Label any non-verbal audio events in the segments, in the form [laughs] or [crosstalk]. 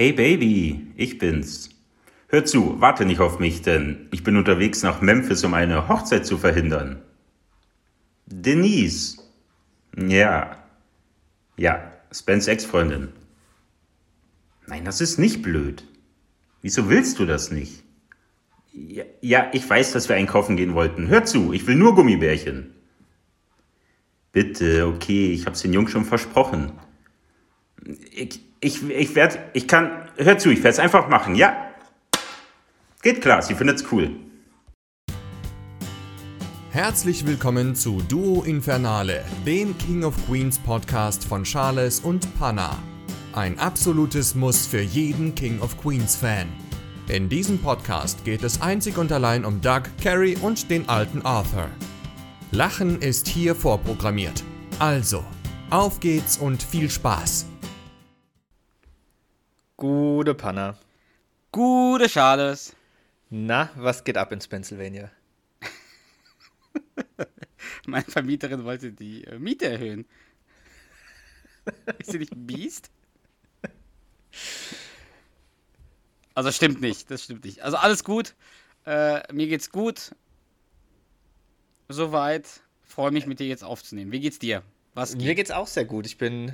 Hey Baby, ich bin's. Hör zu, warte nicht auf mich, denn ich bin unterwegs nach Memphis, um eine Hochzeit zu verhindern. Denise. Ja. Ja, Spens Ex-Freundin. Nein, das ist nicht blöd. Wieso willst du das nicht? Ja, ja, ich weiß, dass wir einkaufen gehen wollten. Hör zu, ich will nur Gummibärchen. Bitte, okay, ich hab's den Jungs schon versprochen. Ich, ich, ich werde, ich kann, hör zu, ich werde es einfach machen, ja? Geht klar, sie findet's cool. Herzlich willkommen zu Duo Infernale, dem King of Queens Podcast von Charles und Panna. Ein absolutes Muss für jeden King of Queens Fan. In diesem Podcast geht es einzig und allein um Doug, Carrie und den alten Arthur. Lachen ist hier vorprogrammiert. Also, auf geht's und viel Spaß. Gute Panna. Gute Charles. Na, was geht ab in Pennsylvania? [laughs] Meine Vermieterin wollte die äh, Miete erhöhen. Ist sie nicht ein Biest? Also stimmt nicht, das stimmt nicht. Also alles gut. Äh, mir geht's gut. Soweit. Freue mich mit dir jetzt aufzunehmen. Wie geht's dir? Was geht? Mir geht's auch sehr gut. Ich bin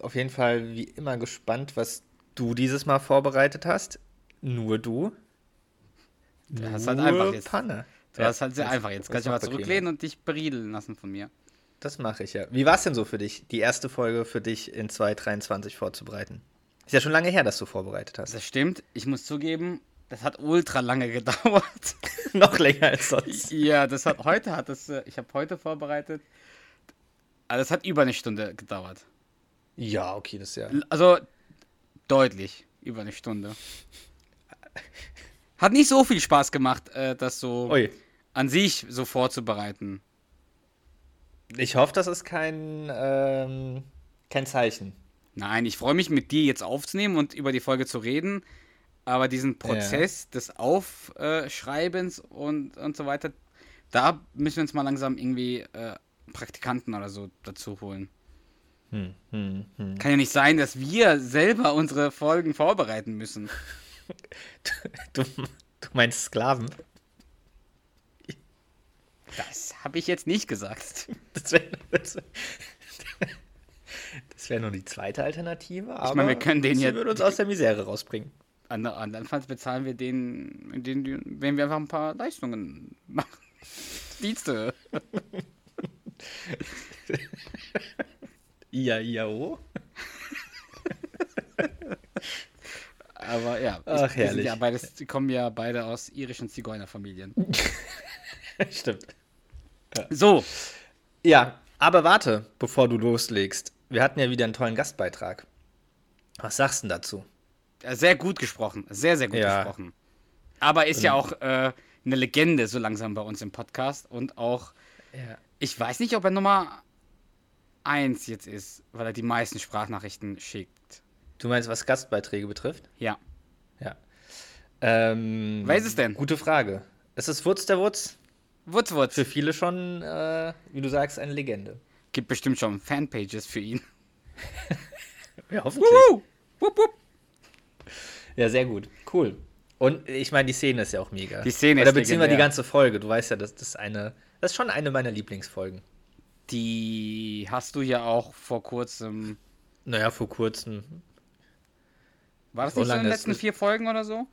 auf jeden Fall wie immer gespannt, was du dieses Mal vorbereitet hast. Nur du. Du hast halt einfach jetzt. Panne. Du ja, hast halt sehr einfach jetzt. Kannst du mal zurücklehnen und dich beriedeln lassen von mir. Das mache ich ja. Wie war es denn so für dich, die erste Folge für dich in 2023 vorzubereiten? Ist ja schon lange her, dass du vorbereitet hast. Das stimmt. Ich muss zugeben, das hat ultra lange [laughs] gedauert. [laughs] Noch länger als sonst. Ja, das hat heute hat das. Äh, ich habe heute vorbereitet. Also es hat über eine Stunde gedauert. Ja, okay, das ist ja. Also deutlich über eine Stunde. Hat nicht so viel Spaß gemacht, äh, das so Ui. an sich so vorzubereiten. Ich hoffe, das ist kein, ähm, kein Zeichen. Nein, ich freue mich mit dir jetzt aufzunehmen und über die Folge zu reden. Aber diesen Prozess ja. des Aufschreibens und, und so weiter, da müssen wir uns mal langsam irgendwie äh, Praktikanten oder so dazu holen. Hm, hm, hm. Kann ja nicht sein, dass wir selber unsere Folgen vorbereiten müssen. [laughs] Du, du meinst Sklaven? Das habe ich jetzt nicht gesagt. Das wäre das wär, nur die zweite Alternative. ich meine, wir können den jetzt. würde uns aus der Misere rausbringen. Andernfalls bezahlen wir den, den, wenn wir einfach ein paar Leistungen machen. Dienste. [laughs] IAIAO. Oh. Aber ja, Ach, ich, herrlich. Ja beides, die kommen ja beide aus irischen Zigeunerfamilien. [laughs] Stimmt. Ja. So. Ja, aber warte, bevor du loslegst. Wir hatten ja wieder einen tollen Gastbeitrag. Was sagst du dazu? Sehr gut gesprochen. Sehr, sehr gut ja. gesprochen. Aber ist ja auch äh, eine Legende so langsam bei uns im Podcast und auch. Ja. Ich weiß nicht, ob er nochmal 1 jetzt ist, weil er die meisten Sprachnachrichten schickt. Du meinst, was Gastbeiträge betrifft? Ja. Ja. Ähm, Wer ist es denn? Gute Frage. Ist es Wutz der Wutz? Wutz Wutz. Für viele schon, äh, wie du sagst, eine Legende. Gibt bestimmt schon Fanpages für ihn. [laughs] ja, hoffentlich. Wuhu! Wupp, wupp. Ja, sehr gut. Cool. Und ich meine, die Szene ist ja auch mega. Die Szene Oder ist Oder beziehen wir die ganze Folge. Du weißt ja, das, das ist eine, das ist schon eine meiner Lieblingsfolgen. Die hast du ja auch vor kurzem. Naja, vor kurzem. War das nicht so in den letzten vier Folgen oder so?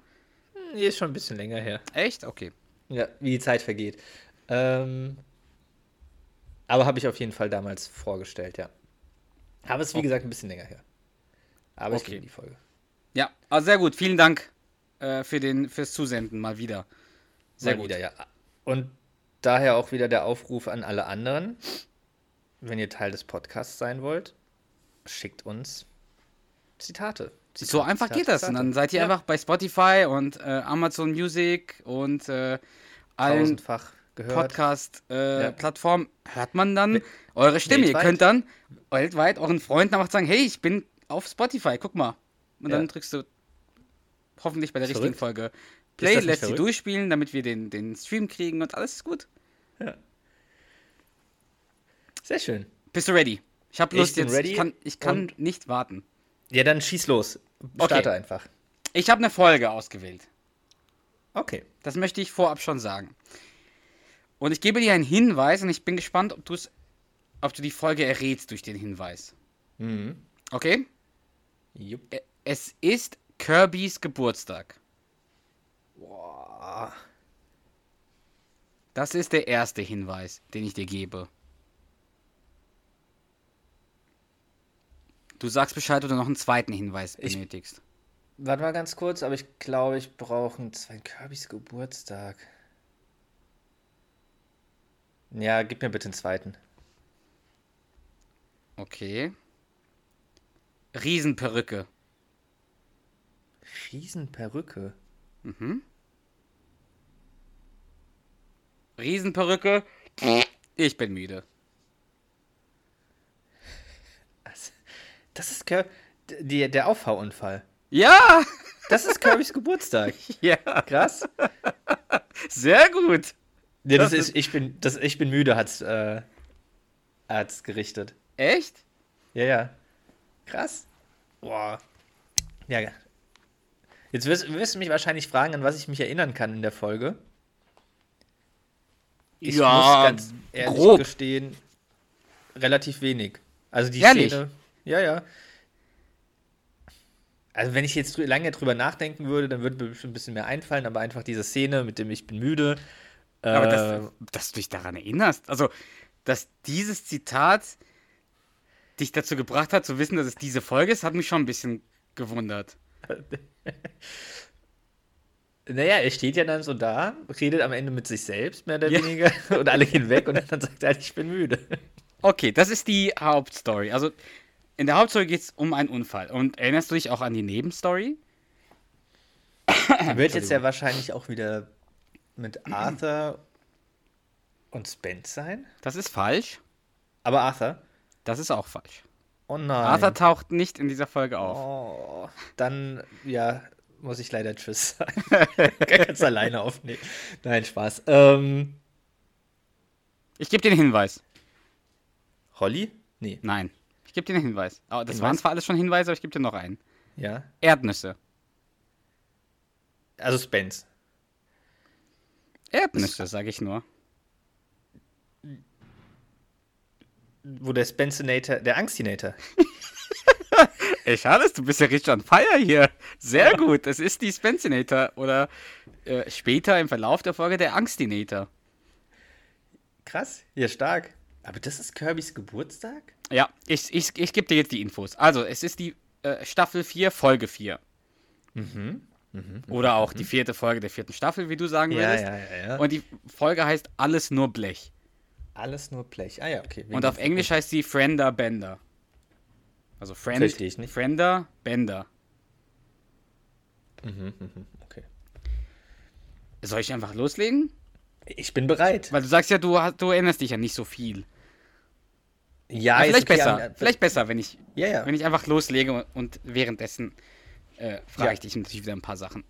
Nee, ist schon ein bisschen länger her. Echt? Okay. Ja, wie die Zeit vergeht. Ähm, aber habe ich auf jeden Fall damals vorgestellt, ja. Aber es ist, wie okay. gesagt, ein bisschen länger her. Aber okay. ich liebe die Folge. Ja, also sehr gut. Vielen Dank äh, für den, fürs Zusenden mal wieder. Sehr mal gut. Wieder, ja. Und daher auch wieder der Aufruf an alle anderen wenn ihr Teil des Podcasts sein wollt, schickt uns Zitate. Zitate so einfach Zitate, geht das. Und dann seid ihr ja. einfach bei Spotify und äh, Amazon Music und äh, allen Podcast-Plattformen. Äh, Hört man dann eure Stimme. Weltweit? Ihr könnt dann weltweit euren Freunden einfach sagen: Hey, ich bin auf Spotify, guck mal. Und ja. dann drückst du hoffentlich bei der Verrückt. richtigen Folge Play, lässt sie durchspielen, damit wir den, den Stream kriegen und alles ist gut. Ja. Sehr schön. Bist du ready? Ich habe Lust ich jetzt. Ready ich kann, ich kann nicht warten. Ja, dann schieß los. Starte Okay. einfach. Ich habe eine Folge ausgewählt. Okay. Das möchte ich vorab schon sagen. Und ich gebe dir einen Hinweis und ich bin gespannt, ob, ob du die Folge errätst durch den Hinweis. Mhm. Okay? Jupp. Es ist Kirbys Geburtstag. Boah. Das ist der erste Hinweis, den ich dir gebe. Du sagst Bescheid, oder noch einen zweiten Hinweis Ich- benötigst. Warte mal ganz kurz, aber ich glaube, ich brauche einen zweiten Kirbys Geburtstag. Ja, gib mir bitte einen zweiten. Okay. Riesenperücke. Riesenperücke. Mhm. Riesenperücke. Ich bin müde. Das ist Kir die, der Auffahrunfall. Ja! Das ist Kirbys Geburtstag. [laughs] Ja, Krass. sehr gut. Ja, das Das ist, ich bin, das, ich bin müde, hat's, äh, hat's gerichtet. Echt? Ja, ja. Krass. Boah. Ja. Jetzt wirst, wirst du mich wahrscheinlich fragen, an was ich mich erinnern kann in der Folge. Ich Ja, muss ganz ehrlich grob. gestehen, relativ wenig. Also die Ehrlich? Szene. Ja, ja. Also wenn ich jetzt lange drüber nachdenken würde, dann würde mir bestimmt ein bisschen mehr einfallen, aber einfach diese Szene mit dem Ich bin müde. Aber äh, dass, dass du dich daran erinnerst, also, dass dieses Zitat dich dazu gebracht hat, zu wissen, dass es diese Folge ist, hat mich schon ein bisschen gewundert. [laughs] Naja, er steht ja dann so da, redet am Ende mit sich selbst, mehr oder Ja. weniger, und alle gehen weg und dann sagt er halt, ich bin müde. Okay, das ist die Hauptstory. Also, in der Hauptstory geht es um einen Unfall. Und erinnerst du dich auch an die Nebenstory? Wird jetzt ja wahrscheinlich auch wieder mit Arthur und Spence sein. Das ist falsch. Aber Arthur? Das ist auch falsch. Oh nein. Arthur taucht nicht in dieser Folge auf. oh, dann, ja, muss ich leider Tschüss sagen. [laughs] Ganz alleine aufnehmen. Nein, Spaß. Ähm, Ich gebe dir einen Hinweis. Holly? Nee, Nein. Ich gebe dir einen Hinweis. Aber das Hinweis? waren zwar alles schon Hinweise, aber ich gebe dir noch einen. ja. Erdnüsse. Also Spence. Erdnüsse, sage ich nur. Wo der Spencinator, der Angstinator. [laughs] Ey, Charles, du bist ja richtig on fire hier. Sehr gut. Es ist die Spencinator oder äh, später im Verlauf der Folge der Angstinator. Krass, ja, stark. Aber das ist Kirbys Geburtstag? Ja, ich, ich, ich gebe dir jetzt die Infos. Also, es ist die äh, Staffel 4, Folge 4. Oder auch die vierte Folge der vierten Staffel, wie du sagen Ja, würdest. ja, ja, ja. Und die Folge heißt Alles nur Blech. Alles nur Blech. Ah ja, okay. Und auf Englisch heißt sie Frender Bender. Also Friend, Verstehe ich nicht. Frender Bender. Okay. Soll ich einfach loslegen? Ich bin bereit. Weil du sagst ja, du, du erinnerst dich ja nicht so viel. Ja, Aber vielleicht okay, besser. aber- vielleicht besser, wenn ich, Ja, ja. wenn ich einfach loslege und, währenddessen äh, frage Ja. ich dich natürlich wieder ein paar Sachen.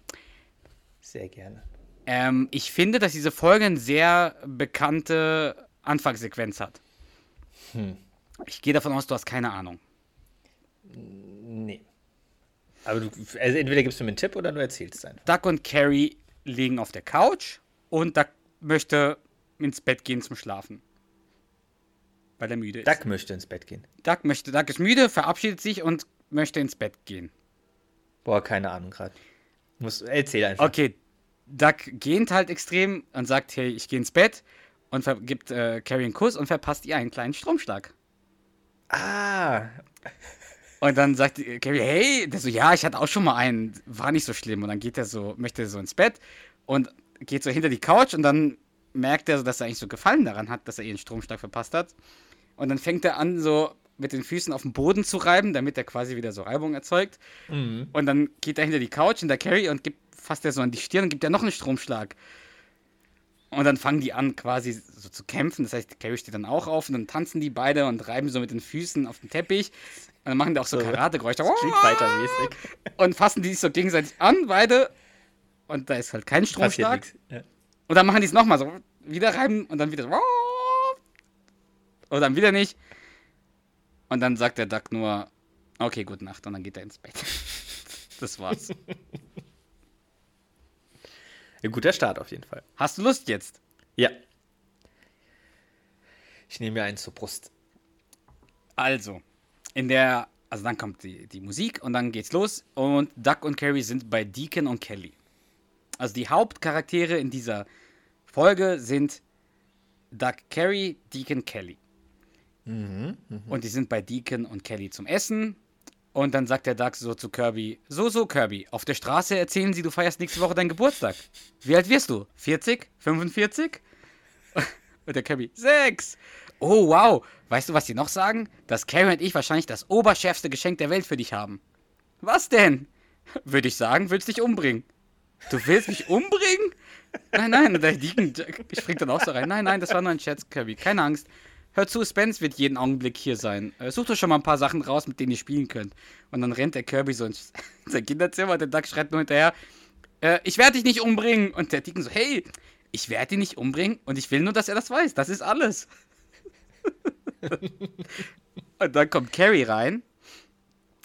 Sehr gerne. Ähm, ich finde, dass diese Folge eine sehr bekannte Anfangssequenz hat. Hm. Ich gehe davon aus, du hast keine Ahnung. Nee. Aber du, also entweder gibst du mir einen Tipp oder du erzählst einfach. Duck und Carrie liegen auf der Couch und Duck möchte ins Bett gehen zum Schlafen. Weil er müde ist. Duck möchte ins Bett gehen. Duck, möchte, Duck ist müde, verabschiedet sich und möchte ins Bett gehen. Boah, keine Ahnung gerade. Muss, erzähl einfach. Okay, Duck gähnt halt extrem und sagt, hey, ich gehe ins Bett und gibt äh, Carrie einen Kuss und verpasst ihr einen kleinen Stromschlag. Ah, Und dann sagt Carrie, hey, der so, ja, ich hatte auch schon mal einen, war nicht so schlimm. Und dann geht er so, möchte so ins Bett und geht so hinter die Couch und dann merkt er, so, dass er eigentlich so Gefallen daran hat, dass er ihren Stromschlag verpasst hat. Und dann fängt er an, so mit den Füßen auf den Boden zu reiben, damit er quasi wieder so Reibung erzeugt. Und dann geht er hinter die Couch, hinter Carrie und gibt, fasst er so an die Stirn und gibt er noch einen Stromschlag. Und dann fangen die an, quasi so zu kämpfen. Das heißt, Carrie steht dann auch auf und dann tanzen die beide und reiben so mit den Füßen auf den Teppich. Und dann machen die auch so So, Karategeräusche. Street Fighter mäßig. Und fassen die sich so gegenseitig an, beide. Und da ist halt kein Stromschlag. Ja. Und dann machen die es nochmal so. Wieder reiben und dann wieder so. Und dann wieder nicht. Und dann sagt der Duck nur, okay, gute Nacht. Und dann geht er ins Bett. [laughs] Das war's. [laughs] Ein guter Start auf jeden Fall. Hast du Lust jetzt? Ja. Ich nehme mir einen zur Brust. Also, in der, also dann kommt die, die Musik und dann geht's los und Duck und Carrie sind bei Deacon und Kelly. Also die Hauptcharaktere in dieser Folge sind Duck Carrie, Deacon Kelly. Und die sind bei Deacon und Kelly zum Essen. Und dann sagt der Duck so zu Kirby: So, so, Kirby, auf der Straße erzählen sie, du feierst nächste Woche deinen Geburtstag. Wie alt wirst du? 40? 45? [laughs] Und der Kirby: Sechs! Oh, wow. Weißt du, was die noch sagen? Dass Carrie und ich wahrscheinlich das oberschärfste Geschenk der Welt für dich haben. Was denn? Würde ich sagen, willst dich umbringen. Du willst mich umbringen? Nein, nein, und der Deacon springt dann auch so rein. Nein, nein, das war nur ein Scherz, Kirby. Keine Angst. Hör zu, Spence wird jeden Augenblick hier sein. Äh, sucht euch schon mal ein paar Sachen raus, mit denen ihr spielen könnt. Und dann rennt der Kirby so ins [laughs] sein Kinderzimmer und der Duck schreit nur hinterher, äh, ich werde dich nicht umbringen. Und der Deacon so, hey, ich werde ihn nicht umbringen und ich will nur, dass er das weiß. Das ist alles. [laughs] und dann kommt Carrie rein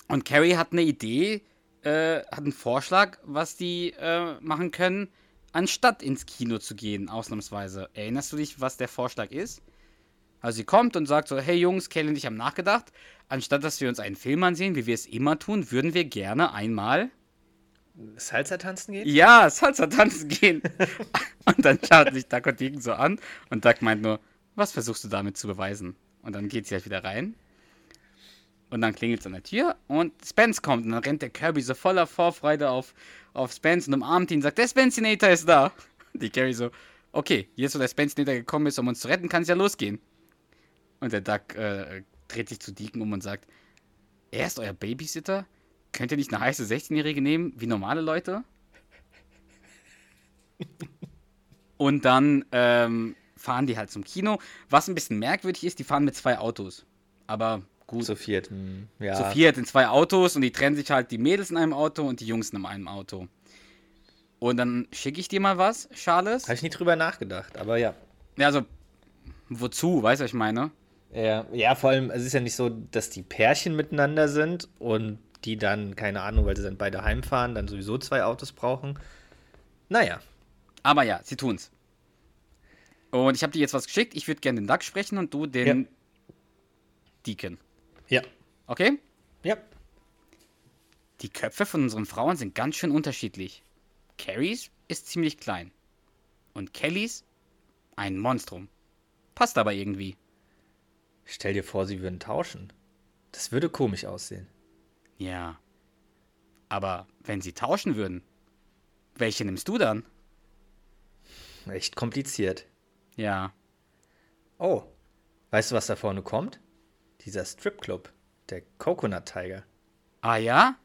und Carrie hat eine Idee, äh, hat einen Vorschlag, was die äh, machen können, anstatt ins Kino zu gehen, ausnahmsweise. Erinnerst du dich, was der Vorschlag ist? Also sie kommt und sagt so, hey Jungs, Kelly und ich haben nachgedacht, anstatt dass wir uns einen Film ansehen, wie wir es immer tun, würden wir gerne einmal Salsa tanzen gehen? ja, Salsa tanzen gehen. [laughs] und dann schaut sich Duck und Deacon so an und Duck meint nur, was versuchst du damit zu beweisen? Und dann geht sie halt wieder rein. Und dann klingelt es an der Tür und Spence kommt und dann rennt der Kirby so voller Vorfreude auf, auf Spence und umarmt ihn und sagt, der Spencinator ist da. [laughs] Die Carrie so, okay, jetzt wo der Spencinator gekommen ist, um uns zu retten, kann es ja losgehen. Und der Duck äh, dreht sich zu Deacon um und sagt, er ist euer Babysitter? Könnt ihr nicht eine heiße 16-Jährige nehmen, wie normale Leute? [laughs] Und dann ähm, fahren die halt zum Kino. Was ein bisschen merkwürdig ist, die fahren mit zwei Autos. Aber gut. Zu viert. hm, Ja. Zu viert in zwei Autos und die trennen sich halt die Mädels in einem Auto und die Jungs in einem Auto. Und dann schicke ich dir mal was, Charles. Habe ich nie drüber nachgedacht, aber ja. Ja, also, wozu, weißt du, was ich meine? Ja, ja, vor allem, es ist ja nicht so, dass die Pärchen miteinander sind und die dann, keine Ahnung, weil sie dann beide heimfahren, dann sowieso zwei Autos brauchen. Naja, Aber ja, sie tun's. Und ich habe dir jetzt was geschickt. Ich würde gerne den Duck sprechen und du den Ja. Deacon. Ja, Okay? ja. Die Köpfe von unseren Frauen sind ganz schön unterschiedlich. Carries ist ziemlich klein. Und Kellys ein Monstrum. Passt aber irgendwie. Stell dir vor, sie würden tauschen. Das würde komisch aussehen. Ja. Aber wenn sie tauschen würden, welche nimmst du dann? Echt kompliziert. Ja. Oh, weißt du, was da vorne kommt? Dieser Stripclub, der Coconut Tiger. Ah ja?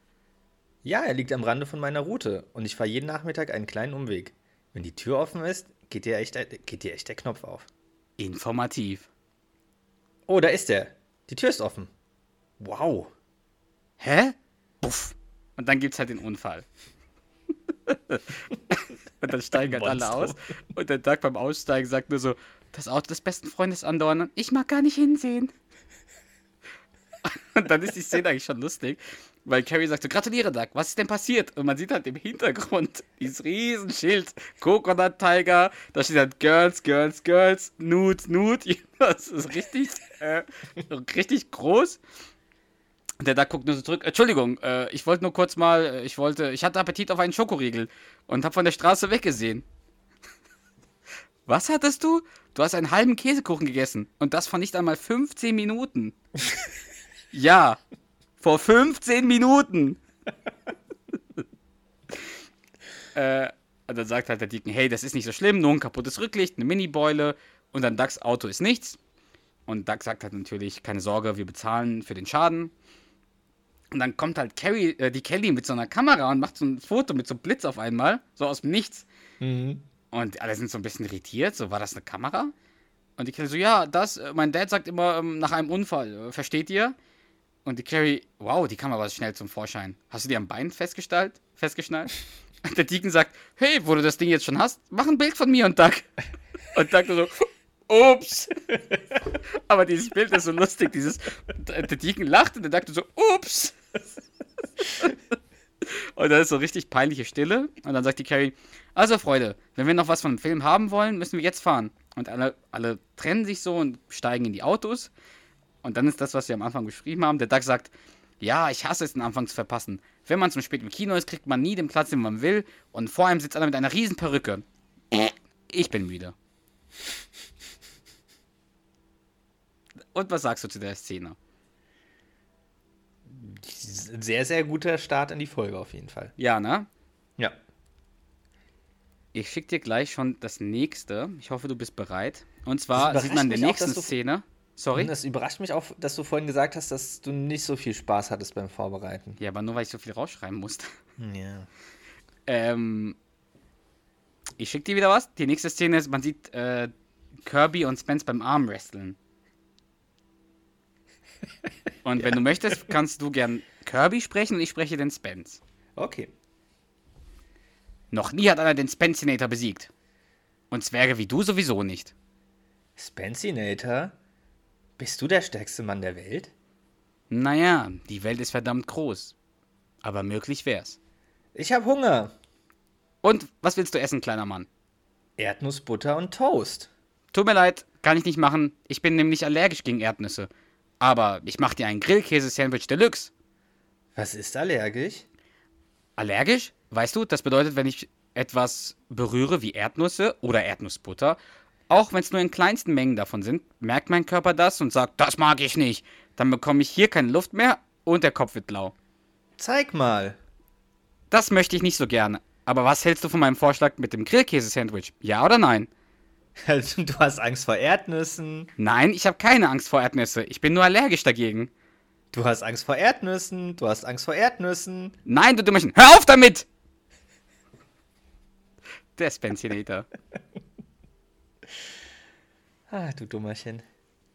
Ja, er liegt am Rande von meiner Route und ich fahre jeden Nachmittag einen kleinen Umweg. Wenn die Tür offen ist, geht dir echt, geht dir echt der Knopf auf. Informativ. Oh, da ist er. Die Tür ist offen. Wow. Hä? Puff. Und dann gibt's halt den Unfall. [laughs] und dann steigen halt alle aus. Und der Duck beim Aussteigen sagt nur so, das Auto des besten Freundes andauern. Ich mag gar nicht hinsehen. Und dann ist die Szene eigentlich schon lustig, weil Carrie sagt so, gratuliere Duck, was ist denn passiert? Und man sieht halt im Hintergrund dieses Riesenschild, Coconut Tiger, da steht halt Girls, Girls, Girls, Nude, Nude. [laughs] Das ist richtig, äh, richtig groß. Und der Duck guckt nur so zurück. Entschuldigung, äh, ich wollte nur kurz mal, äh, ich wollte, ich hatte Appetit auf einen Schokoriegel und hab von der Straße weggesehen. [laughs] Was hattest du? Du hast einen halben Käsekuchen gegessen und das vor nicht einmal 15 Minuten. [laughs] ja, vor 15 Minuten. [laughs] äh, und dann sagt halt der Deacon, hey, das ist nicht so schlimm, nur ein kaputtes Rücklicht, eine Mini-Beule und dann Ducks Auto ist nichts. Und Duck sagt halt natürlich, keine Sorge, wir bezahlen für den Schaden. Und dann kommt halt Carrie, äh, die Kelly mit so einer Kamera und macht so ein Foto mit so einem Blitz auf einmal, so aus dem Nichts. Und alle sind so ein bisschen irritiert, so war das eine Kamera? Und die Kelly so, ja, das, äh, mein Dad sagt immer ähm, nach einem Unfall, äh, versteht ihr? Und die Carrie, wow, die Kamera war schnell zum Vorschein. Hast du die am Bein festgestellt? Festgeschnallt? Und [laughs] der Deacon sagt, hey, wo du das Ding jetzt schon hast, mach ein Bild von mir und Duck. Und Duck so, ups. [laughs] Aber dieses Bild ist so lustig, dieses, der Deacon lacht und der Duck so, ups. [laughs] Und dann ist so richtig peinliche Stille. Und dann sagt die Carrie, also Freunde, wenn wir noch was von dem Film haben wollen, müssen wir jetzt fahren. Und alle, alle trennen sich so und steigen in die Autos. Und dann ist das, was wir am Anfang beschrieben haben. Der Doug sagt, ja, ich hasse es, den Anfang zu verpassen. Wenn man zum spät im Kino ist, kriegt man nie den Platz, den man will. Und vor einem sitzt einer mit einer riesen Perücke. Ich bin müde. Und was sagst du zu der Szene? Sehr, sehr guter Start in die Folge auf jeden Fall. Ja, ne? Ja. Ich schicke dir gleich schon das nächste. Ich hoffe, du bist bereit. Und zwar sieht man in der auch, nächsten du- Szene. Sorry? Das überrascht mich auch, dass du vorhin gesagt hast, dass du nicht so viel Spaß hattest beim Vorbereiten. Ja, aber nur weil ich so viel rausschreiben musste. Ja. Ähm, ich schicke dir wieder was. Die nächste Szene ist, man sieht äh, Kirby und Spence beim Armwresteln. Und [laughs] wenn du möchtest, kannst du gern Kirby sprechen und ich spreche den Spence. Okay. Noch nie hat einer den Spencinator besiegt. Und Zwerge wie du sowieso nicht. Spencinator? Bist du der stärkste Mann der Welt? Naja, die Welt ist verdammt groß. Aber möglich wär's. Ich hab Hunger. Und was willst du essen, kleiner Mann? Erdnussbutter und Toast. Tut mir leid, kann ich nicht machen. Ich bin nämlich allergisch gegen Erdnüsse. Aber ich mach dir ein Grillkäse-Sandwich Deluxe. Was ist allergisch? Allergisch? Weißt du, das bedeutet, wenn ich etwas berühre wie Erdnüsse oder Erdnussbutter, auch wenn es nur in kleinsten Mengen davon sind, merkt mein Körper das und sagt, das mag ich nicht. Dann bekomme ich hier keine Luft mehr und der Kopf wird blau. Zeig mal. Das möchte ich nicht so gerne. Aber was hältst du von meinem Vorschlag mit dem Grillkäse-Sandwich? Ja oder nein? [laughs] Du hast Angst vor Erdnüssen. Nein, ich habe keine Angst vor Erdnüsse. Ich bin nur allergisch dagegen. Du hast Angst vor Erdnüssen. Du hast Angst vor Erdnüssen. Nein, du Dummerchen, hör auf damit! [laughs] Der Spencinator. [laughs] Ah, du Dummerchen.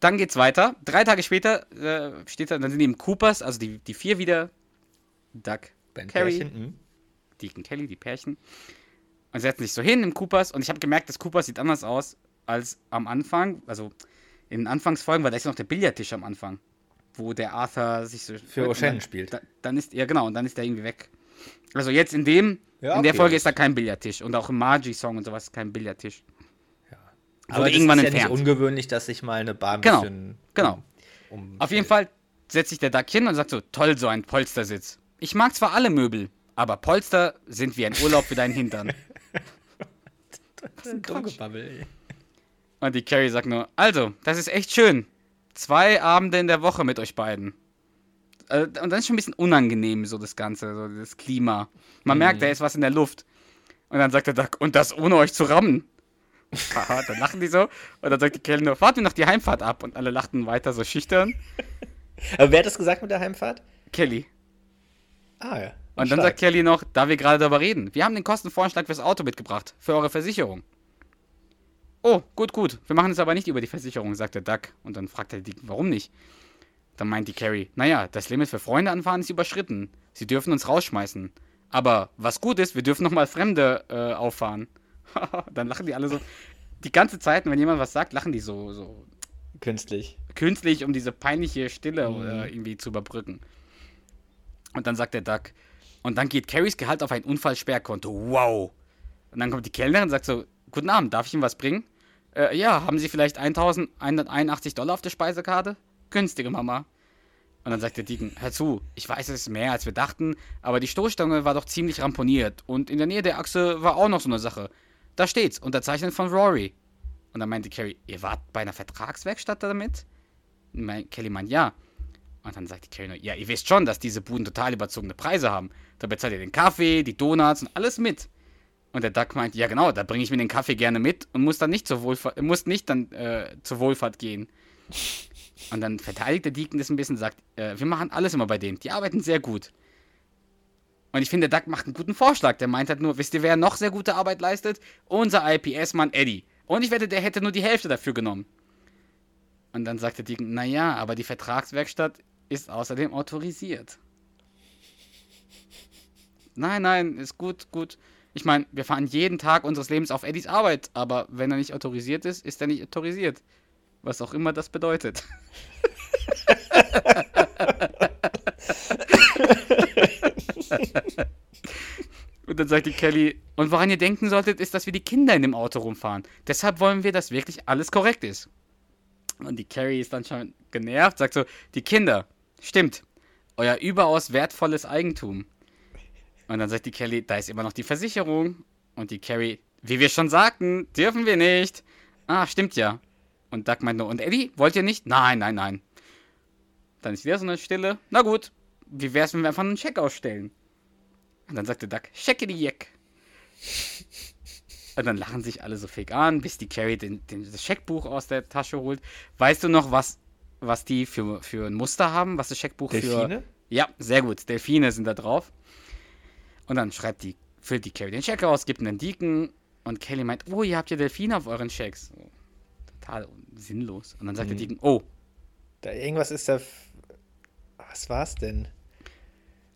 Dann geht's weiter. Drei Tage später äh, steht da, dann sind im Coopers, also die, die vier wieder. Doug, Ben Carrie, Pärchen, hm? Deacon Kelly, die Pärchen. Und setzen sich so hin im Coopers und ich habe gemerkt, das Coopers sieht anders aus als am Anfang. Also in den Anfangsfolgen, weil da ist ja noch der Billardtisch am Anfang. Wo der Arthur sich so. Für O'Shannon spielt. Da, dann ist, ja genau, und dann ist der irgendwie weg. Also jetzt in dem, Ja, in der okay. Folge ist da kein Billardtisch. Und auch im Margie-Song und sowas ist kein Billardtisch. Aber Wurde das irgendwann ist ja entfernt. nicht ungewöhnlich, dass sich mal eine Bar ein Genau, bisschen genau. Um, Auf jeden Fall setzt sich der Duck hin und sagt so, toll, so ein Polstersitz. Ich mag zwar alle Möbel, aber Polster sind wie ein Urlaub für deinen Hintern. [laughs] Dummgebabbel. Und die Carrie sagt nur, also, das ist echt schön. Zwei Abende in der Woche mit euch beiden. Äh, Und dann ist schon ein bisschen unangenehm, so das Ganze, so das Klima. Man merkt, da ist was in der Luft. Und dann sagt der Duck, und das ohne euch zu rammen. Haha, dann lachen die so. Und dann sagt die nur, fahrt mir noch die Heimfahrt ab. Und alle lachten weiter so schüchtern. Aber wer hat das gesagt mit der Heimfahrt? Kelly. Ah, ja. Und dann Stark. sagt Kelly noch, da wir gerade darüber reden, wir haben den Kostenvorschlag fürs Auto mitgebracht, für eure Versicherung. Oh, gut, gut. Wir machen es aber nicht über die Versicherung, sagt der Duck. Und dann fragt er die, warum nicht? Dann meint die Carrie, naja, das Limit für Freunde anfahren ist überschritten. Sie dürfen uns rausschmeißen. Aber was gut ist, wir dürfen nochmal Fremde äh, auffahren. [laughs] dann lachen die alle so. Die ganze Zeit, wenn jemand was sagt, lachen die so, so Künstlich. künstlich, um diese peinliche Stille äh, irgendwie zu überbrücken. Und dann sagt der Duck, und dann geht Carries Gehalt auf ein Unfallsperrkonto. Wow. Und dann kommt die Kellnerin und sagt so, guten Abend, darf ich Ihnen was bringen? Äh, ja, haben Sie vielleicht 1181 Dollar auf der Speisekarte? Günstige Mama. Und dann sagt der Deacon, hör zu, ich weiß, es ist mehr, als wir dachten, aber die Stoßstange war doch ziemlich ramponiert und in der Nähe der Achse war auch noch so eine Sache. Da steht's, unterzeichnet von Rory. Und dann meinte Carrie, ihr wart bei einer Vertragswerkstatt damit? Mein, Kelly meint, ja. Und dann sagt die Carrie nur, ja, ihr wisst schon, dass diese Buden total überzogene Preise haben. Da bezahlt ihr den Kaffee, die Donuts und alles mit. Und der Duck meint, ja genau, da bringe ich mir den Kaffee gerne mit und muss dann nicht zur Wohlfahrt, muss nicht dann äh, zur Wohlfahrt gehen. Und dann verteidigt der Deacon das ein bisschen und sagt, äh, wir machen alles immer bei denen. Die arbeiten sehr gut. Und ich finde, Duck macht einen guten Vorschlag. Der meint halt nur, wisst ihr, wer noch sehr gute Arbeit leistet? Unser IPS-Mann Eddie. Und ich wette, der hätte nur die Hälfte dafür genommen. Und dann sagt der Deacon, naja, aber die Vertragswerkstatt ist außerdem autorisiert. Nein, nein, ist gut, gut. Ich meine, wir fahren jeden Tag unseres Lebens auf Eddies Arbeit, aber wenn er nicht autorisiert ist, ist er nicht autorisiert. Was auch immer das bedeutet. [laughs] [laughs] Und dann sagt die Kelly, und woran ihr denken solltet, ist, dass wir die Kinder in dem Auto rumfahren. Deshalb wollen wir, dass wirklich alles korrekt ist. Und die Carrie ist dann schon genervt, sagt so, die Kinder, stimmt, euer überaus wertvolles Eigentum. Und dann sagt die Kelly, da ist immer noch die Versicherung. Und die Carrie, wie wir schon sagten, dürfen wir nicht. Ah, stimmt ja. Und Doug meint nur, und Eddie, wollt ihr nicht? Nein, nein, nein. Dann ist wieder so eine Stille. Na gut, wie wär's, wenn wir einfach einen Scheck ausstellen? Und dann sagte Duck, Schecke die Jeck. Und dann lachen sich alle so fake an, bis die Carrie den, den, das Scheckbuch aus der Tasche holt. Weißt du noch, was, was die für, für ein Muster haben? Was das Scheckbuch Delfine? für. Ja, sehr gut. Delfine sind da drauf. Und dann schreibt die, füllt die Carrie den Scheck aus, gibt einen Deacon. Und Kelly meint, oh, ihr habt ja Delfine auf euren Schecks. So, total sinnlos. Und dann sagt der Deacon, oh, Da irgendwas ist da. Was war's denn?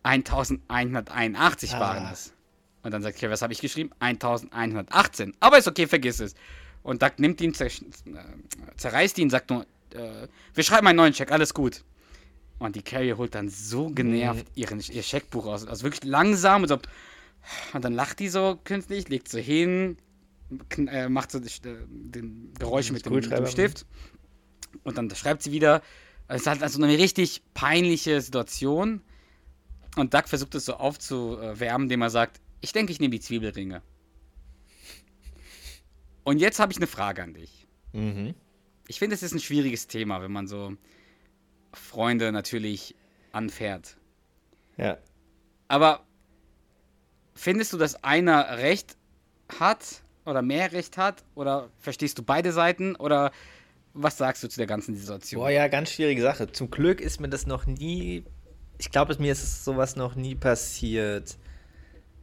1181 Ah. waren es. Und dann sagt Claire, was habe ich geschrieben? 1118. Aber ist okay, vergiss es. Und Doug nimmt ihn, zer äh, zerreißt ihn, sagt nur, äh, wir schreiben einen neuen Scheck, alles gut. Und die Carrie holt dann so genervt ihren, ihr Scheckbuch aus. Also wirklich langsam und so. Und dann lacht die so künstlich, legt so hin, äh, macht so die, äh, den Geräusch mit dem, mit dem. Stift. Und dann schreibt sie wieder. Es ist halt also eine richtig peinliche Situation. Und Doug versucht es so aufzuwärmen, indem er sagt, ich denke, ich nehme die Zwiebelringe. Und jetzt habe ich eine Frage an dich. Mhm. Ich finde, es ist ein schwieriges Thema, wenn man so Freunde natürlich anfährt. Ja. Aber findest du, dass einer Recht hat oder mehr Recht hat? Oder verstehst du beide Seiten? Oder was sagst du zu der ganzen Situation? Boah, ja, ganz schwierige Sache. Zum Glück ist mir das noch nie. Ich glaube, mir ist sowas noch nie passiert.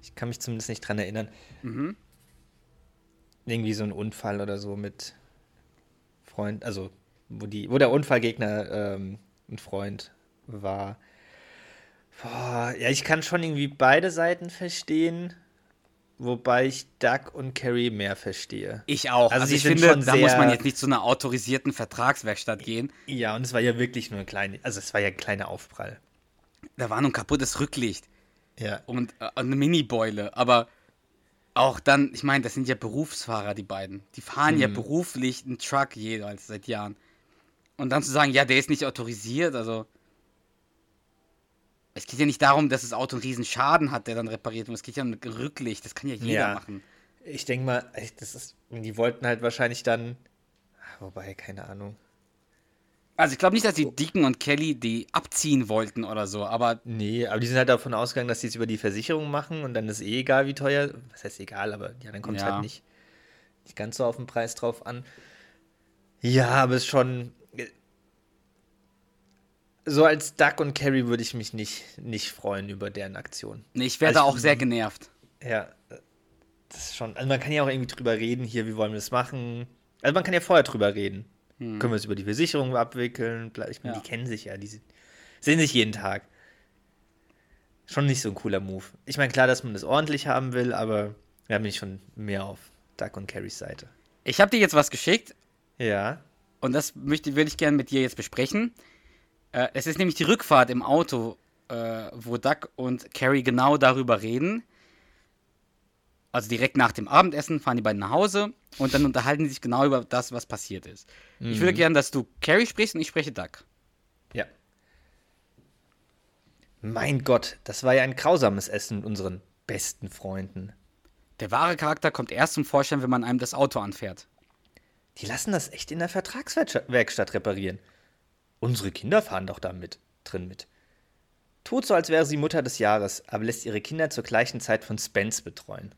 Ich kann mich zumindest nicht dran erinnern. Mhm. Irgendwie so ein Unfall oder so mit Freund, also wo die, wo der Unfallgegner ähm, ein Freund war. Boah, ja, ich kann schon irgendwie beide Seiten verstehen, wobei ich Doug und Carrie mehr verstehe. Ich auch. Also Also, ich finde, schon da muss man jetzt nicht zu einer autorisierten Vertragswerkstatt gehen. Ja, und es war ja wirklich nur ein kleiner, also es war ja ein kleiner Aufprall. Da war nur ein kaputtes Rücklicht. Ja. und äh, eine Mini-Beule. Aber auch dann, ich meine, das sind ja Berufsfahrer, die beiden. Die fahren Mhm. ja beruflich einen Truck jeweils seit Jahren. Und dann zu sagen, ja, der ist nicht autorisiert, also. Es geht ja nicht darum, dass das Auto einen riesen Schaden hat, der dann repariert wird. Es geht ja um Rücklicht, das kann ja jeder Ja. machen. Ich denke mal, das ist, die wollten halt wahrscheinlich dann, wobei, keine Ahnung. Also ich glaube nicht, dass die Deacon und Kelly die abziehen wollten oder so, aber Nee, aber die sind halt davon ausgegangen, dass die es über die Versicherung machen und dann ist eh egal, wie teuer. Was heißt egal, aber ja, dann kommt es Ja. halt nicht, nicht ganz so auf den Preis drauf an. Ja, aber es ist schon. So als Duck und Carrie würde ich mich nicht, nicht freuen über deren Aktion. nee, ich wäre da Also auch ich- sehr genervt. Ja, das ist schon. Also man kann ja auch irgendwie drüber reden, hier, wie wollen wir das machen. Also man kann ja vorher drüber reden. Können wir es über die Versicherung abwickeln? Ich meine, Hm. Ja. die kennen sich ja, die se- sehen sich jeden Tag. Schon nicht so ein cooler Move. Ich meine, klar, dass man das ordentlich haben will, aber da bin ich schon mehr auf Duck und Carries Seite. Ich habe dir jetzt was geschickt Ja. Und das möchte, würde ich gerne mit dir jetzt besprechen. Äh, es ist nämlich die Rückfahrt im Auto, äh, wo Doug und Carrie genau darüber reden. Also direkt nach dem Abendessen fahren die beiden nach Hause und dann unterhalten sie sich genau über das, was passiert ist. Ich würde gerne, dass du Carrie sprichst und ich spreche Doug. Ja. Mein Gott, das war ja ein grausames Essen mit unseren besten Freunden. Der wahre Charakter kommt erst zum Vorschein, wenn man einem das Auto anfährt. Die lassen das echt in der Vertragswerkstatt reparieren. Unsere Kinder fahren doch da mit, drin mit. Tut so, als wäre sie Mutter des Jahres, aber lässt ihre Kinder zur gleichen Zeit von Spence betreuen.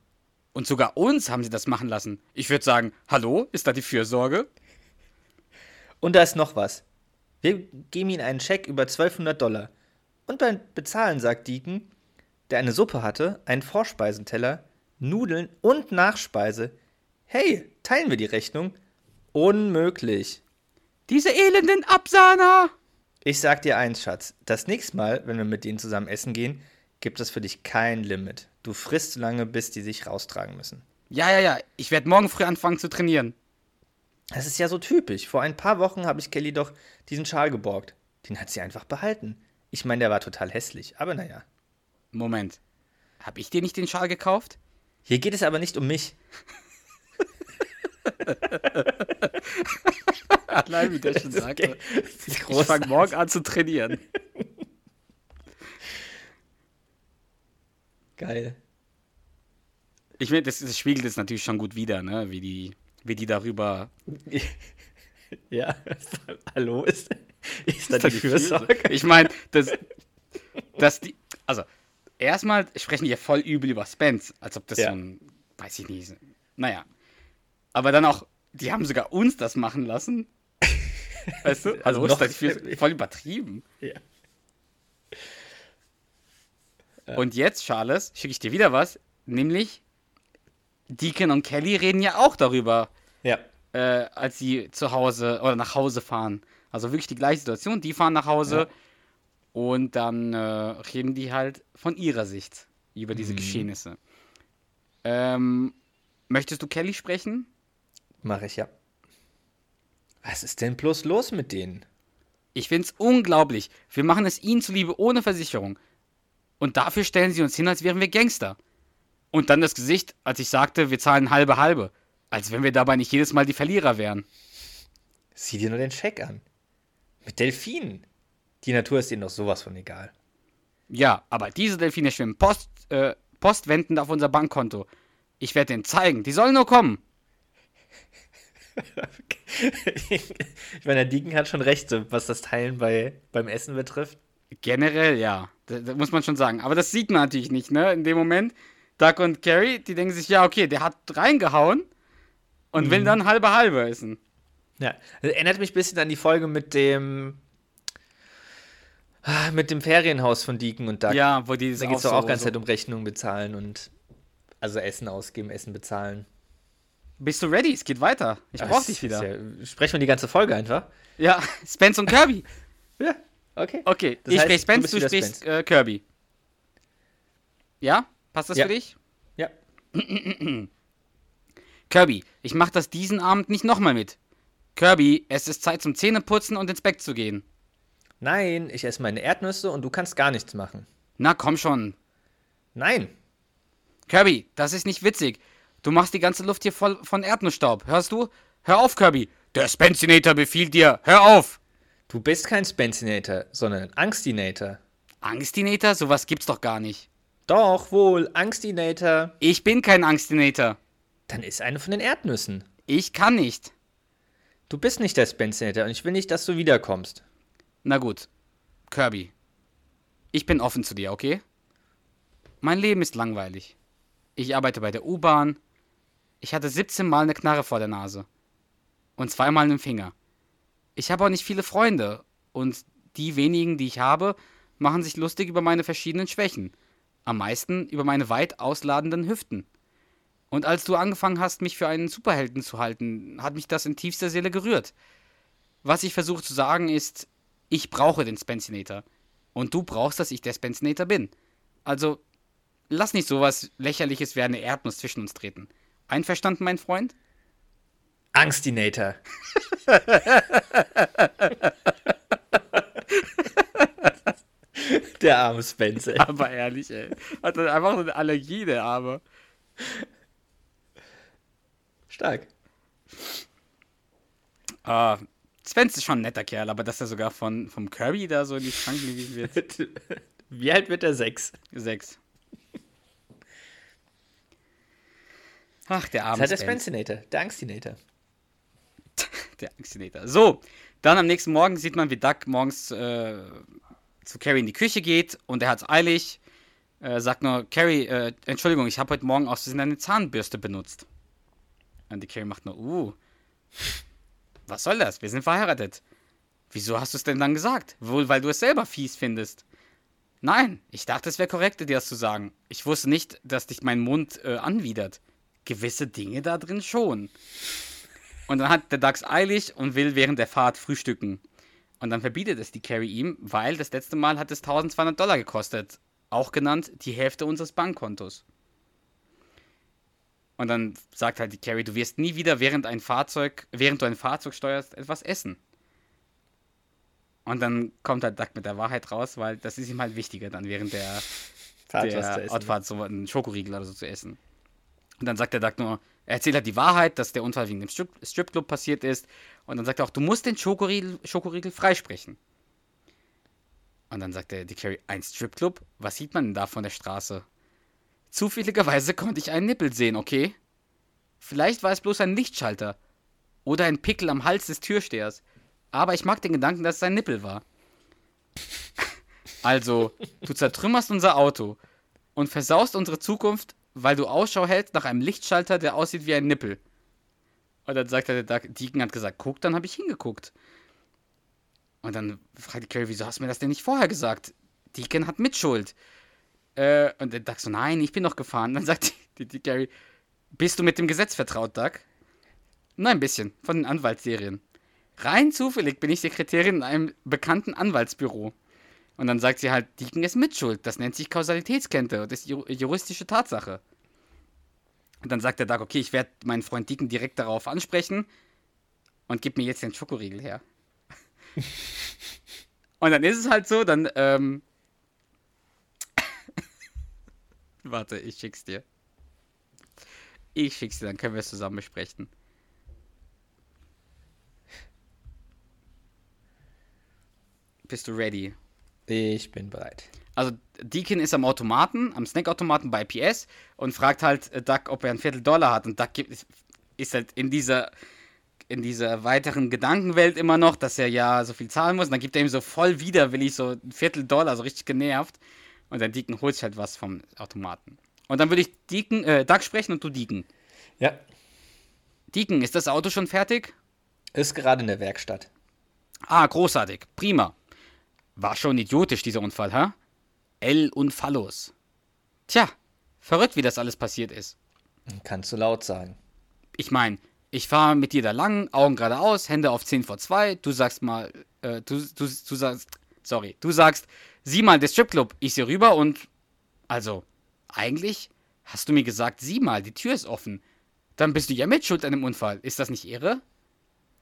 Und sogar uns haben sie das machen lassen. Ich würde sagen, hallo, ist da die Fürsorge? Und da ist noch was. Wir geben ihnen einen Scheck über 1200 Dollar. Und beim Bezahlen sagt Deacon, der eine Suppe hatte, einen Vorspeisenteller, Nudeln und Nachspeise. Hey, teilen wir die Rechnung? Unmöglich. Diese elenden Absahner! Ich sag dir eins, Schatz. Das nächste Mal, wenn wir mit denen zusammen essen gehen, gibt es für dich kein Limit. Du frisst so lange, bis die sich raustragen müssen. Ja, ja, ja, ich werde morgen früh anfangen zu trainieren. Das ist ja so typisch. Vor ein paar Wochen habe ich Kelly doch diesen Schal geborgt. Den hat sie einfach behalten. Ich meine, der war total hässlich, aber naja. Moment. Hab ich dir nicht den Schal gekauft? Hier geht es aber nicht um mich. [laughs] Allein wie der schon sagte. Ich fange morgen an zu trainieren. [laughs] Geil. Ich finde, das, das, spiegelt es natürlich schon gut wider, ne? wie, die, wie die darüber. [laughs] ja, [laughs] hallo, ist, ist das die Fürsorge? Ich meine, das, dass die. Also, erstmal sprechen die ja voll übel über Spence, als ob das ja. so ein. Weiß ich nicht. Naja. Aber dann auch, die haben sogar uns das machen lassen. [laughs] Weißt du? Also, also ist das voll übertrieben. Ja. Und jetzt, Charles, schicke ich dir wieder was, nämlich Deacon und Kelly reden ja auch darüber, ja. äh, als sie zu Hause oder nach Hause fahren. Also wirklich die gleiche Situation. Die fahren nach Hause ja. und dann äh, reden die halt von ihrer Sicht über diese mhm. Geschehnisse. Ähm, möchtest du Kelly sprechen? Mache ich ja. Was ist denn bloß los mit denen? Ich finde es unglaublich. Wir machen es ihnen zuliebe ohne Versicherung. Und dafür stellen sie uns hin, als wären wir Gangster. Und dann das Gesicht, als ich sagte, wir zahlen halbe halbe. Als wenn wir dabei nicht jedes Mal die Verlierer wären. Sieh dir nur den Scheck an. Mit Delfinen. Die Natur ist ihnen doch sowas von egal. Ja, aber diese Delfine schwimmen post, äh, postwendend auf unser Bankkonto. Ich werde denen zeigen. Die sollen nur kommen. [laughs] ich meine, der Deacon hat schon recht, was das Teilen bei, beim Essen betrifft. Generell, ja. Das, das, muss man schon sagen. Aber das sieht man natürlich nicht, ne? In dem Moment. Doug und Carrie, die denken sich, ja, okay, der hat reingehauen und mhm. will dann halbe halbe essen. Ja, das erinnert mich ein bisschen an die Folge mit dem mit dem Ferienhaus von Deacon und Doug. Ja, wo die Da geht es doch auch so, ganz so. Zeit um Rechnungen bezahlen und also Essen ausgeben, Essen bezahlen. Bist du ready? Es geht weiter. Ich brauch dich wieder. Ja, sprechen wir die ganze Folge einfach. Ja, [laughs] Spence und Kirby. ja, okay. Okay, das ich spreche Spence, du, du sprichst äh, Kirby. Ja? Passt das ja. für dich? Ja. [clears throat] Kirby, ich mach das diesen Abend nicht nochmal mit. Kirby, es ist Zeit zum Zähneputzen und ins Bett zu gehen. Nein, ich esse meine Erdnüsse und du kannst gar nichts machen. Na komm schon. Nein. Kirby, das ist nicht witzig. Du machst die ganze Luft hier voll von Erdnussstaub. Hörst du? Hör auf, Kirby. Der Spencinator befiehlt dir. Hör auf. Du bist kein Spencinator, sondern ein Angstinator. Angstinator? Sowas gibt's doch gar nicht. Doch, wohl, Angstinator. Ich bin kein Angstinator. Dann ist eine von den Erdnüssen. Ich kann nicht. Du bist nicht der Spencinator und ich will nicht, dass du wiederkommst. Na gut. Kirby. Ich bin offen zu dir, okay? Mein Leben ist langweilig. Ich arbeite bei der U-Bahn. Ich hatte 17 Mal eine Knarre vor der Nase. Und zweimal einen Finger. Ich habe auch nicht viele Freunde. Und die wenigen, die ich habe, machen sich lustig über meine verschiedenen Schwächen. Am meisten über meine weit ausladenden Hüften. Und als du angefangen hast, mich für einen Superhelden zu halten, hat mich das in tiefster Seele gerührt. Was ich versuche zu sagen ist, ich brauche den Spencinator. Und du brauchst, dass ich der Spencinator bin. Also, lass nicht sowas Lächerliches wie eine Erdnuss zwischen uns treten. Einverstanden, mein Freund? Angstinator. [laughs] Der arme Spencer. Aber ehrlich, ey. Hat dann einfach so eine Allergie, der Arme. Stark. Ah, Spence ist schon ein netter Kerl, aber dass er sogar von, vom Kirby da so in die Schranken gewiesen wird. [laughs] Wie alt wird er? Sechs. Sechs. Ach, der arme Das ist halt der Spencinator, der Angstinator. Der Angstinator. So, dann am nächsten Morgen sieht man, wie Duck morgens äh, zu Carrie in die Küche geht und er hat es eilig. Äh, sagt nur, Carrie, äh, Entschuldigung, ich habe heute Morgen aus Versehen eine Zahnbürste benutzt. Und die Carrie macht nur, uh, was soll das? Wir sind verheiratet. Wieso hast du es denn dann gesagt? Wohl, weil du es selber fies findest. Nein, ich dachte, es wäre korrekt, dir das zu sagen. Ich wusste nicht, dass dich mein Mund äh, anwidert. Gewisse Dinge da drin schon. Und dann hat der Dax eilig und will während der Fahrt frühstücken. Und dann verbietet es die Carrie ihm, weil das letzte Mal hat es 1200 Dollar gekostet. Auch genannt die Hälfte unseres Bankkontos. Und dann sagt halt die Carrie, du wirst nie wieder während ein Fahrzeug, während du ein Fahrzeug steuerst, etwas essen. Und dann kommt halt Duck mit der Wahrheit raus, weil das ist ihm halt wichtiger dann während der zu der hat so einen Schokoriegel oder so zu essen. Und dann sagt der Duck nur, er erzählt halt die Wahrheit, dass der Unfall wegen dem Strip Stripclub passiert ist. Und dann sagt er auch, du musst den Schokoriegel, Schokoriegel freisprechen. Und dann sagt der Dick Carey, ein Stripclub? Was sieht man denn da von der Straße? Zufälligerweise konnte ich einen Nippel sehen, okay? Vielleicht war es bloß ein Lichtschalter. Oder ein Pickel am Hals des Türstehers. Aber ich mag den Gedanken, dass es ein Nippel war. [laughs] Also, du zertrümmerst unser Auto und versaust unsere Zukunft, weil du Ausschau hältst nach einem Lichtschalter, der aussieht wie ein Nippel. Und dann sagt er, der Deacon hat gesagt, guck, dann habe ich hingeguckt. Und dann fragt die Carrie, wieso hast du mir das denn nicht vorher gesagt? Deacon hat Mitschuld. Äh, und der Duck so, nein, ich bin noch gefahren. Dann sagt die, die Carrie, bist du mit dem Gesetz vertraut, Duck? Nein, ein bisschen, von den Anwaltsserien. Rein zufällig bin ich Sekretärin in einem bekannten Anwaltsbüro. Und dann sagt sie halt, Deacon ist Mitschuld. Das nennt sich Kausalitätskette. Das ist ju juristische Tatsache. Und dann sagt der Doug, okay, ich werde meinen Freund Deacon direkt darauf ansprechen und gib mir jetzt den Schokoriegel her. [laughs] und dann ist es halt so, dann, ähm. [laughs] Warte, ich schick's dir. Ich schick's dir, dann können wir es zusammen besprechen. Bist du ready? Ich bin bereit. Also Deacon ist am Automaten, am Snackautomaten bei PS und fragt halt äh, Duck, ob er ein Viertel Dollar hat. Und Duck gibt, ist, ist halt in dieser, in dieser weiteren Gedankenwelt immer noch, dass er ja so viel zahlen muss. Und dann gibt er ihm so voll widerwillig so ein Viertel Dollar, so richtig genervt. Und der Deacon holt sich halt was vom Automaten. Und dann würde ich Deacon, äh, Duck sprechen und du Deacon. Ja. Deacon, ist das Auto schon fertig? Ist gerade in der Werkstatt. Ah, großartig. Prima. War schon idiotisch, dieser Unfall, hä? El Unfallos. Tja, verrückt, wie das alles passiert ist. Kannst du laut sagen. Ich meine, ich fahre mit dir da lang, Augen geradeaus, Hände auf 10 vor 2. Du sagst mal, äh, du, du, du sagst, sorry, du sagst, sieh mal, der Stripclub. Ich sehe rüber und, also, eigentlich hast du mir gesagt, sieh mal, die Tür ist offen. Dann bist du ja mit schuld an dem Unfall. Ist das nicht irre?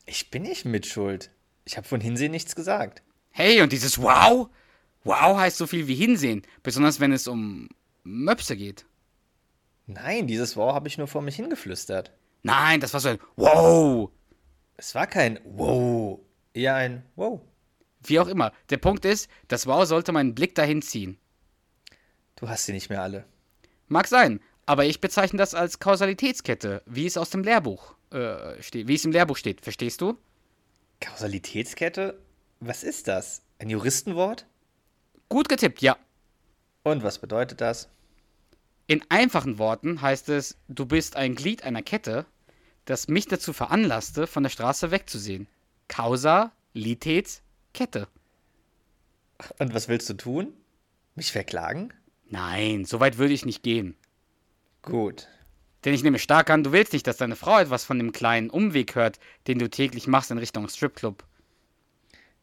Ich bin nicht mit Schuld. Ich habe von Hinsehen nichts gesagt. Hey, und dieses Wow? Wow heißt so viel wie hinsehen, besonders wenn es um Möpse geht. Nein, dieses Wow habe ich nur vor mich hingeflüstert. Nein, das war so ein Wow. Es war kein Wow, eher ein Wow. Wie auch immer. Der Punkt ist, das Wow sollte meinen Blick dahin ziehen. Du hast sie nicht mehr alle. Mag sein, aber ich bezeichne das als Kausalitätskette, wie es aus dem Lehrbuch äh, steht, wie es im Lehrbuch steht. Verstehst du? Kausalitätskette? Was ist das? Ein Juristenwort? Gut getippt, ja. Und was bedeutet das? In einfachen Worten heißt es, du bist ein Glied einer Kette, das mich dazu veranlasste, von der Straße wegzusehen. Kausalitätskette. Und was willst du tun? Mich verklagen? Nein, so weit würde ich nicht gehen. Gut. Denn ich nehme stark an, du willst nicht, dass deine Frau etwas von dem kleinen Umweg hört, den du täglich machst in Richtung Stripclub.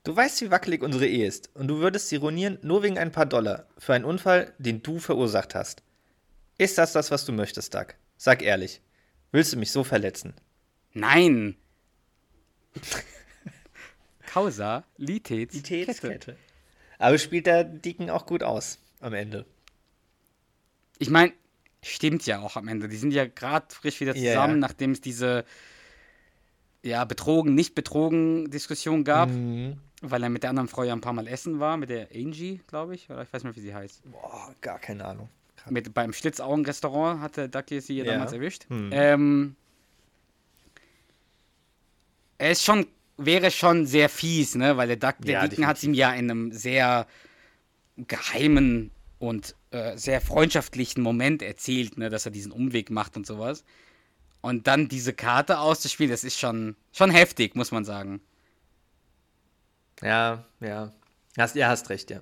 Du weißt, wie wackelig unsere Ehe ist, und du würdest sie ruinieren nur wegen ein paar Dollar für einen Unfall, den du verursacht hast. Ist das das, was du möchtest, Doug? Sag ehrlich. Willst du mich so verletzen? Nein! [laughs] Kausalitätskette. Aber spielt der Deacon auch gut aus am Ende. Ich meine, stimmt ja auch am Ende. Die sind ja gerade frisch wieder zusammen, ja. nachdem es diese ja, betrogen, nicht betrogen Diskussion gab, Mhm. Weil er mit der anderen Frau ja ein paar Mal essen war, mit der Angie, glaube ich, oder ich weiß nicht mehr, wie sie heißt. Boah, gar keine Ahnung. Mit, beim Schlitzaugen-Restaurant hatte Ducky sie Ja. damals erwischt. Hm. Ähm, er ist schon, wäre schon sehr fies, ne? Weil der Duck, der Ja, Deacon hat es ihm ja in einem sehr geheimen und äh, sehr freundschaftlichen Moment erzählt, ne, dass er diesen Umweg macht und sowas. Und dann diese Karte auszuspielen, das ist schon, schon heftig, muss man sagen. Ja, ja. Hast, ja, hast recht, ja.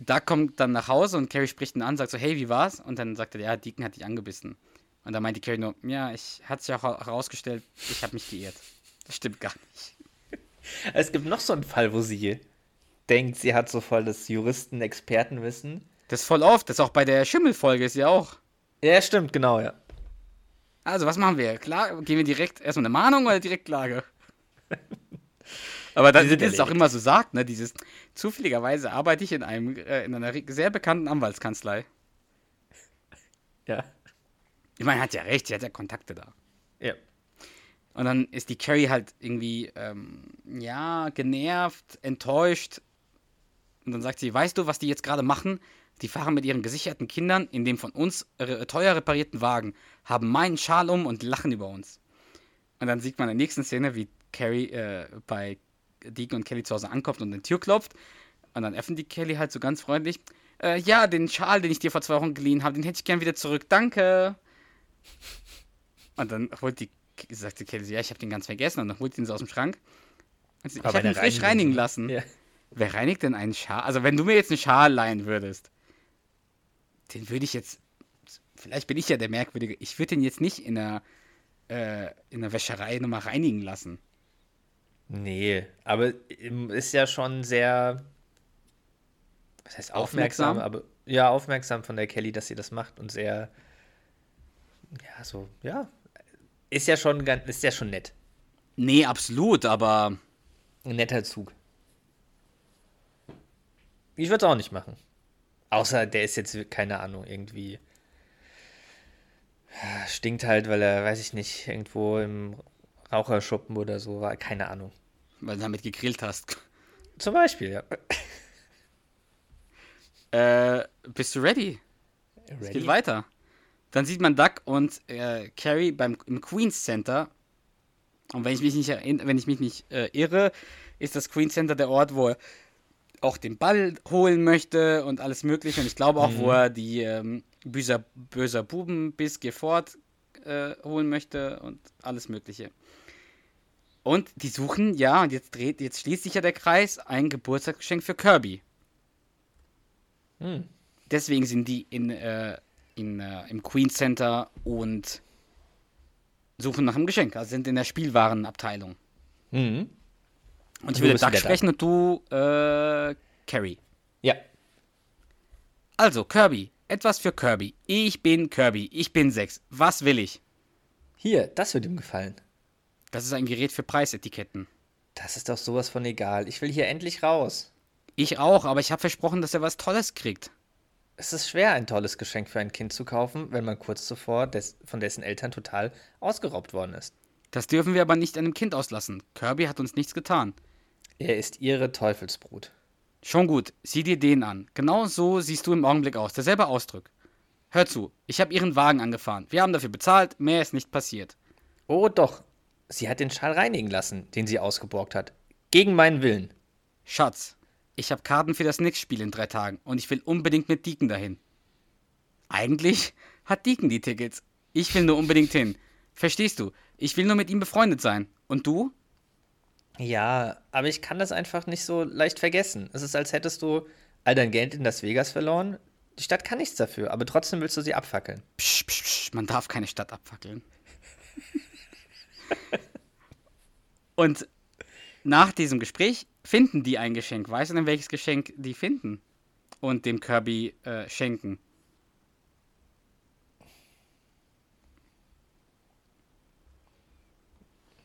Doug kommt dann nach Hause und Carrie spricht ihn an, sagt so, hey, wie war's? Und dann sagt er, ja, Deacon hat dich angebissen. Und dann meinte Carrie nur, ja, ich hat sich auch herausgestellt, ich habe mich geirrt. Das stimmt gar nicht. [laughs] Es gibt noch so einen Fall, wo sie denkt, sie hat so voll das Juristen-Expertenwissen. Das ist voll oft, das ist auch bei der Schimmelfolge ist ja auch. Ja, stimmt, genau, ja. Also, was machen wir? Klar, gehen wir direkt erstmal eine Mahnung oder direkt Klage? [laughs] Aber dann, wie es auch immer so sagt, ne, dieses, zufälligerweise arbeite ich in einem, äh, in einer sehr bekannten Anwaltskanzlei. Ja. Ich meine, hat ja recht, sie hat ja Kontakte da. Ja. Und dann ist die Carrie halt irgendwie, ähm, ja, genervt, enttäuscht. Und dann sagt sie, weißt du, was die jetzt gerade machen? Die fahren mit ihren gesicherten Kindern in dem von uns re teuer reparierten Wagen, haben meinen Schal um und lachen über uns. Und dann sieht man in der nächsten Szene, wie Carrie äh, bei Deacon und Kelly zu Hause ankommt und an die Tür klopft. Und dann öffnet die Kelly halt so ganz freundlich. Äh, ja, den Schal, den ich dir vor zwei Wochen geliehen habe, den hätte ich gern wieder zurück. Danke. Und dann holt die, sagt die Kelly, ja, ich habe den ganz vergessen. Und dann holt sie ihn so aus dem Schrank. Und sie, ich habe ihn frisch reinigen lassen. Ja. Wer reinigt denn einen Schal? Also, wenn du mir jetzt einen Schal leihen würdest, den würde ich jetzt, vielleicht bin ich ja der Merkwürdige, ich würde den jetzt nicht in der, äh, in der Wäscherei nochmal reinigen lassen. Nee, aber ist ja schon sehr, was heißt aufmerksam, aufmerksam, aber ja, aufmerksam von der Kelly, dass sie das macht und sehr, ja, so, ja, ist ja schon ganz, ist ja schon nett. Nee, absolut, aber. Ein netter Zug. Ich würde es auch nicht machen. Außer der ist jetzt, keine Ahnung, irgendwie. Stinkt halt, weil er, weiß ich nicht, irgendwo im Raucherschuppen oder so war. Keine Ahnung. Weil du damit gegrillt hast. Zum Beispiel, ja. [laughs] Äh, bist du ready? ready? Es geht weiter. Dann sieht man Duck und äh, Carrie beim, im Queen's Center. Und wenn ich mich nicht, wenn ich mich nicht äh, irre, ist das Queen's Center der Ort, wo er auch den Ball holen möchte und alles Mögliche. Und ich glaube auch, mhm. wo er die ähm, böser, böser Buben bis Gefort äh, holen möchte und alles Mögliche. Und die suchen, ja, und jetzt dreht, jetzt schließt sich ja der Kreis, ein Geburtstagsgeschenk für Kirby. Hm. Deswegen sind die in, äh, in, äh, im Queen Center und suchen nach einem Geschenk, also sind in der Spielwarenabteilung. Mhm. Und ich würde Duck sprechen da. und du, äh, Carrie. Ja. Also, Kirby. Etwas für Kirby. Ich bin Kirby. Ich bin sechs. Was will ich? Hier, das wird ihm gefallen. Das ist ein Gerät für Preisetiketten. Das ist doch sowas von egal. Ich will hier endlich raus. Ich auch, aber ich habe versprochen, dass er was Tolles kriegt. Es ist schwer, ein tolles Geschenk für ein Kind zu kaufen, wenn man kurz zuvor des, von dessen Eltern total ausgeraubt worden ist. Das dürfen wir aber nicht einem Kind auslassen. Kirby hat uns nichts getan. Er ist ihre Teufelsbrut. Schon gut, sieh dir den an. Genau so siehst du im Augenblick aus. Derselbe Ausdruck. Hör zu, ich habe ihren Wagen angefahren. Wir haben dafür bezahlt, mehr ist nicht passiert. Oh doch, Sie hat den Schal reinigen lassen, den sie ausgeborgt hat. Gegen meinen Willen. Schatz, ich habe Karten für das Nix-Spiel in drei Tagen und ich will unbedingt mit Deacon dahin. Eigentlich hat Deacon die Tickets. Ich will nur unbedingt hin. Verstehst du? Ich will nur mit ihm befreundet sein. Und du? Ja, aber ich kann das einfach nicht so leicht vergessen. Es ist, als hättest du all dein Geld in Las Vegas verloren. Die Stadt kann nichts dafür, aber trotzdem willst du sie abfackeln. Psch, psch, psch, man darf keine Stadt abfackeln. [laughs] Und nach diesem Gespräch finden die ein Geschenk. Weißt du denn, welches Geschenk die finden? Und dem Kirby äh, schenken.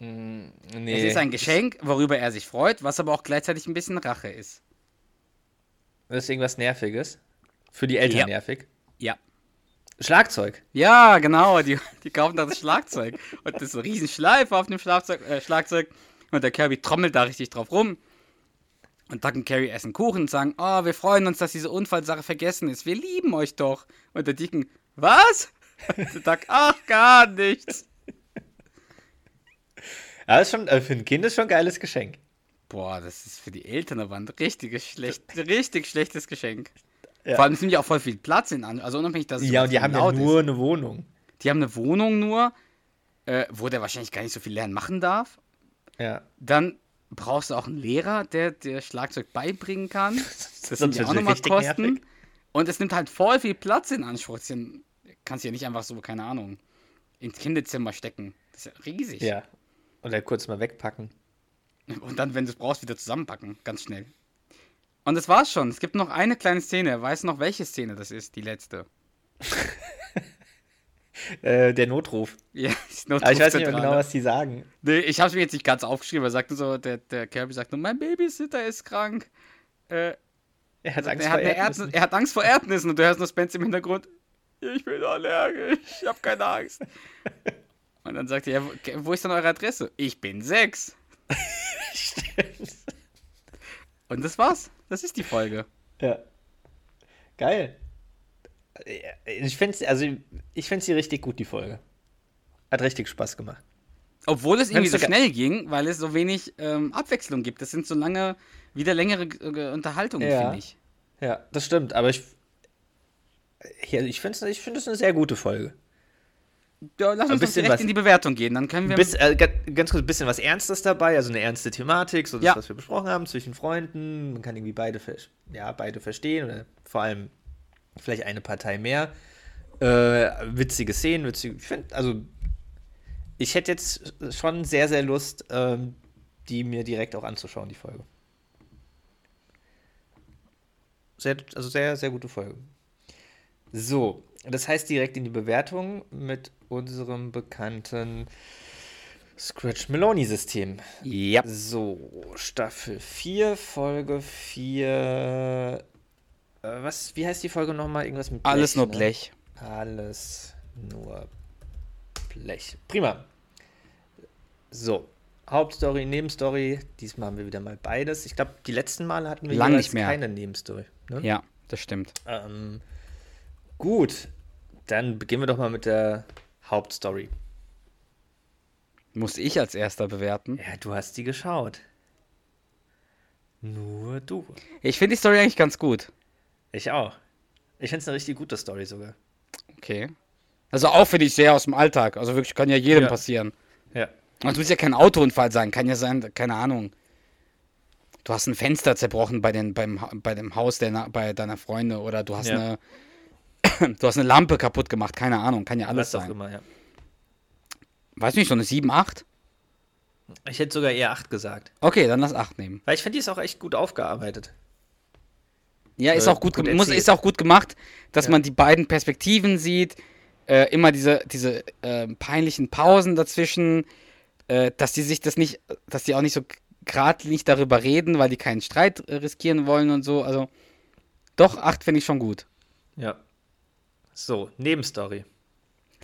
Nee. Es ist ein Geschenk, worüber er sich freut, was aber auch gleichzeitig ein bisschen Rache ist. Das ist irgendwas Nerviges? Für die Eltern ja. nervig? Ja. Schlagzeug. Ja, genau. Die, die kaufen da das Schlagzeug. Und das ist so ein riesen Schleife auf dem Schlagzeug, äh, Schlagzeug. Und der Kirby trommelt da richtig drauf rum. Und Duck und Carrie essen Kuchen und sagen, oh, wir freuen uns, dass diese Unfallsache vergessen ist. Wir lieben euch doch. Und der Dicken, was? Und der Duck, ach, gar nichts. Ja, ist schon, also für ein Kind ist schon ein geiles Geschenk. Boah, das ist für die Eltern aber ein richtiges, schlecht, [laughs] richtig schlechtes Geschenk. Ja. Vor allem sind ja auch voll viel Platz in an. Also unabhängig, dass es Ja, und die haben ja nur ist. eine Wohnung. Die haben eine Wohnung nur, äh, wo der wahrscheinlich gar nicht so viel lernen machen darf. Ja. Dann brauchst du auch einen Lehrer, der dir Schlagzeug beibringen kann. [laughs] Das sind ja auch nochmal Kosten. Nervig. Und es nimmt halt voll viel Platz in Anspruch. Das kannst du ja nicht einfach so, keine Ahnung, ins Kinderzimmer stecken. Das ist ja riesig. Ja. Und dann kurz mal wegpacken. Und dann, wenn du es brauchst, wieder zusammenpacken. Ganz schnell. Und das war's schon. Es gibt noch eine kleine Szene. Weißt du noch, welche Szene das ist? Die letzte. [laughs] äh, der Notruf. Ja, [laughs] Aber ich weiß nicht mehr genau, was die sagen. Nee, ich habe es mir jetzt nicht ganz aufgeschrieben. Er sagte so, der, der Kirby sagt nur, mein Babysitter ist krank. Äh, Er hat Angst er, vor hat. Erdnuss, er hat Angst vor Erdnüssen und du hörst nur Spence im Hintergrund. Ich bin allergisch, ich habe keine Angst. [laughs] Und dann sagt er, ja, wo- ist denn eure Adresse? Ich bin sechs. [laughs] Und das war's. Das ist die Folge. Ja. Geil. Ich finde also ich finde sie richtig gut, die Folge. Hat richtig Spaß gemacht. Obwohl es irgendwie so schnell ging, weil es so wenig ähm, Abwechslung gibt. Das sind so lange, wieder längere äh, Unterhaltungen, Ja. finde ich. Ja, das stimmt, aber ich ja, ich finde ich find es eine sehr gute Folge. Ja, lass Ein uns doch direkt was- in die Bewertung gehen. Dann können wir. Bis, äh, ga- ganz kurz, ein bisschen was Ernstes dabei, also eine ernste Thematik, so das, Ja. was wir besprochen haben, zwischen Freunden. Man kann irgendwie beide, ja, beide verstehen oder vor allem vielleicht eine Partei mehr. Äh, witzige Szenen, witzige, ich finde, also ich hätte jetzt schon sehr, sehr Lust, ähm, die mir direkt auch anzuschauen, die Folge. Sehr, also sehr, sehr gute Folge. So, das heißt direkt in die Bewertung mit unserem bekannten Scratch Meloni System. ja. So, Staffel 4, Folge 4. Äh, was, wie heißt die Folge nochmal? Irgendwas mit Blech, Alles nur ne? Blech. Alles nur Blech. Prima. So, Hauptstory, Nebenstory. Diesmal haben wir wieder mal beides. Ich glaube, die letzten Male hatten wir Lang nicht mehr. keine Nebenstory. Ne? Ja, das stimmt. Ähm, gut, dann beginnen wir doch mal mit der Hauptstory. Muss ich als erster bewerten. Ja, du hast die geschaut. Nur du. Ich finde die Story eigentlich ganz gut. Ich auch. Ich finde es eine richtig gute Story sogar. Okay. Also auch finde ich sehr aus dem Alltag. Also wirklich kann ja jedem Ja. passieren. Ja. Und Es muss ja kein Autounfall sein. Kann ja sein, keine Ahnung. Du hast ein Fenster zerbrochen bei, den, beim, bei dem Haus deiner, bei deiner Freunde oder du hast Ja. eine [laughs] du hast eine Lampe kaputt gemacht. Keine Ahnung. Kann ja alles Was sein. immer, ja. Weiß nicht, so eine 7, 8? Ich hätte sogar eher 8 gesagt. Okay, dann lass 8 nehmen. Weil ich finde, die ist auch echt gut aufgearbeitet. Ja, ist Äh, auch gut, gut muss, ist auch gut gemacht, dass Ja. man die beiden Perspektiven sieht. Äh, immer diese, diese äh, peinlichen Pausen dazwischen, äh, dass die sich das nicht, dass die auch nicht so geradlinig darüber reden, weil die keinen Streit äh, riskieren wollen und so. Also doch, 8 finde ich schon gut. Ja. So, Nebenstory.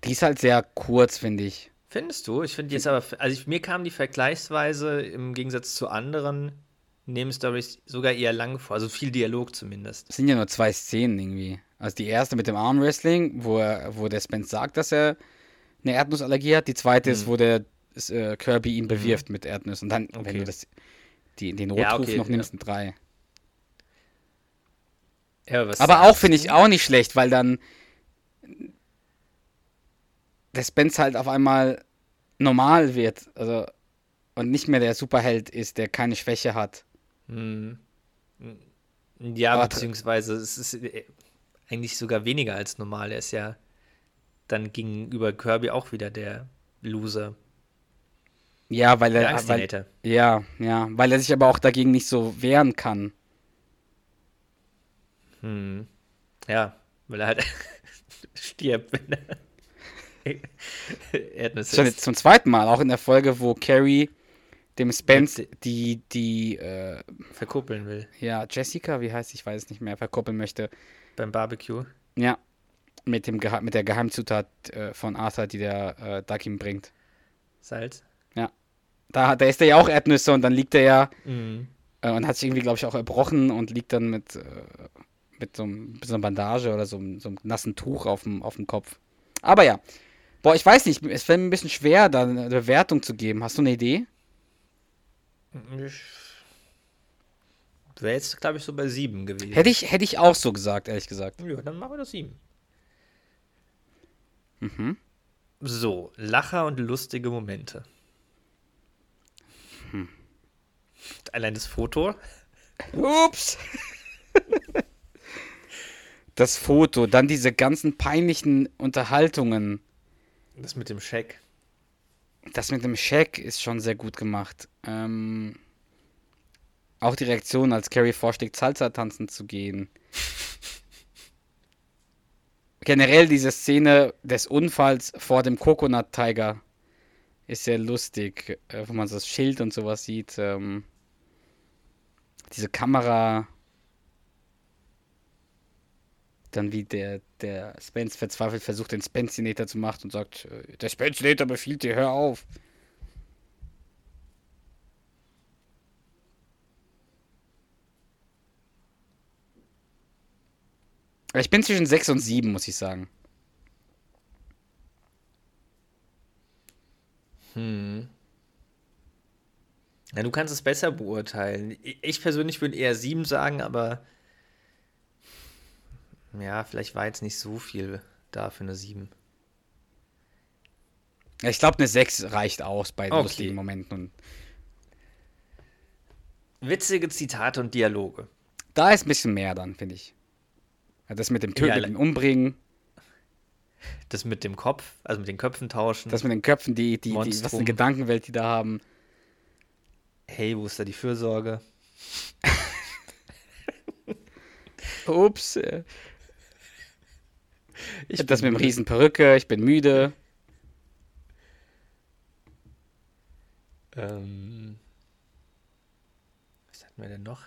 Die ist halt sehr kurz, finde ich. Findest du? Ich finde die jetzt aber, also ich, mir kam die vergleichsweise im Gegensatz zu anderen Nebenstories sogar eher lang vor. Also viel Dialog zumindest. Es sind ja nur zwei Szenen irgendwie. Also die erste mit dem Armwrestling, wo, er, wo der Spence sagt, dass er eine Erdnussallergie hat. Die zweite Mhm. ist, wo der äh, Kirby ihn bewirft mit Erdnüssen. Und dann, wenn Okay. du das, die, den Ja, Notruf okay, noch ja. nimmst, ein drei. Ja, Aber auch finde ich auch nicht schlecht, weil dann der Spence halt auf einmal normal wird. Also und nicht mehr der Superheld ist, der keine Schwäche hat. Ja, Aber- beziehungsweise es ist äh, eigentlich sogar weniger als normal. Er ist ja dann gegenüber Kirby auch wieder der Loser. Ja, weil er. Weil, ja, ja, weil er sich aber auch dagegen nicht so wehren kann. Ja, weil er halt [laughs] stirbt, wenn er Erdnüsse Schon isst. jetzt zum zweiten Mal, auch in der Folge, wo Carrie dem Spence die, die, äh, verkuppeln will ja, Jessica, wie heißt ich weiß es nicht mehr, verkuppeln möchte. beim Barbecue. Ja, mit, dem Geha mit der Geheimzutat äh, von Arthur, die der äh, Duck ihm bringt. Salz. Da, da ist er ja auch Erdnüsse und dann liegt er ja Mhm. äh, und hat sich irgendwie, glaube ich, auch erbrochen und liegt dann mit, äh, mit, so, einem- so einer Bandage oder so, einem- so einem nassen Tuch auf dem, auf dem Kopf. Aber ja, boah, ich weiß nicht, es fällt mir ein bisschen schwer, da eine Bewertung zu geben. Hast du eine Idee? Ich wäre jetzt, glaube ich, so bei sieben gewesen. Hätte ich, hätte ich auch so gesagt, ehrlich gesagt. Ja, dann machen wir das sieben. Mhm. So, Lacher und lustige Momente. Hm. Allein das Foto. Ups. Das Foto, dann diese ganzen peinlichen Unterhaltungen. Das mit dem Scheck. Das mit dem Scheck ist schon sehr gut gemacht. Ähm, auch die Reaktion, als Carrie vorschlägt, Salsa tanzen zu gehen. [laughs] generell diese Szene des Unfalls vor dem Coconut Tiger ist sehr lustig, äh, wo man so das Schild und sowas sieht. Ähm, diese Kamera. Dann wie der, der Spence verzweifelt versucht, den Spencinator zu machen und sagt, äh, der Spencinator befiehlt dir, hör auf. Ich bin zwischen 6 und 7, muss ich sagen. Hm. Ja, du kannst es besser beurteilen. Ich persönlich würde eher 7 sagen, aber ja, vielleicht war jetzt nicht so viel da für eine 7. Ich glaube, eine 6 reicht aus bei okay. lustigen Momenten. Witzige Zitate und Dialoge. Da ist ein bisschen mehr dann, finde ich. Das mit dem Töten, ja, Umbringen. Das mit dem Kopf, also mit den Köpfen tauschen. Das mit den Köpfen, die, die, die was eine Gedankenwelt die da haben. Hey, wo ist da die Fürsorge? [laughs] Ups. Ich das mit dem riesen Perücke, ich bin müde. Ähm, was hatten wir denn noch?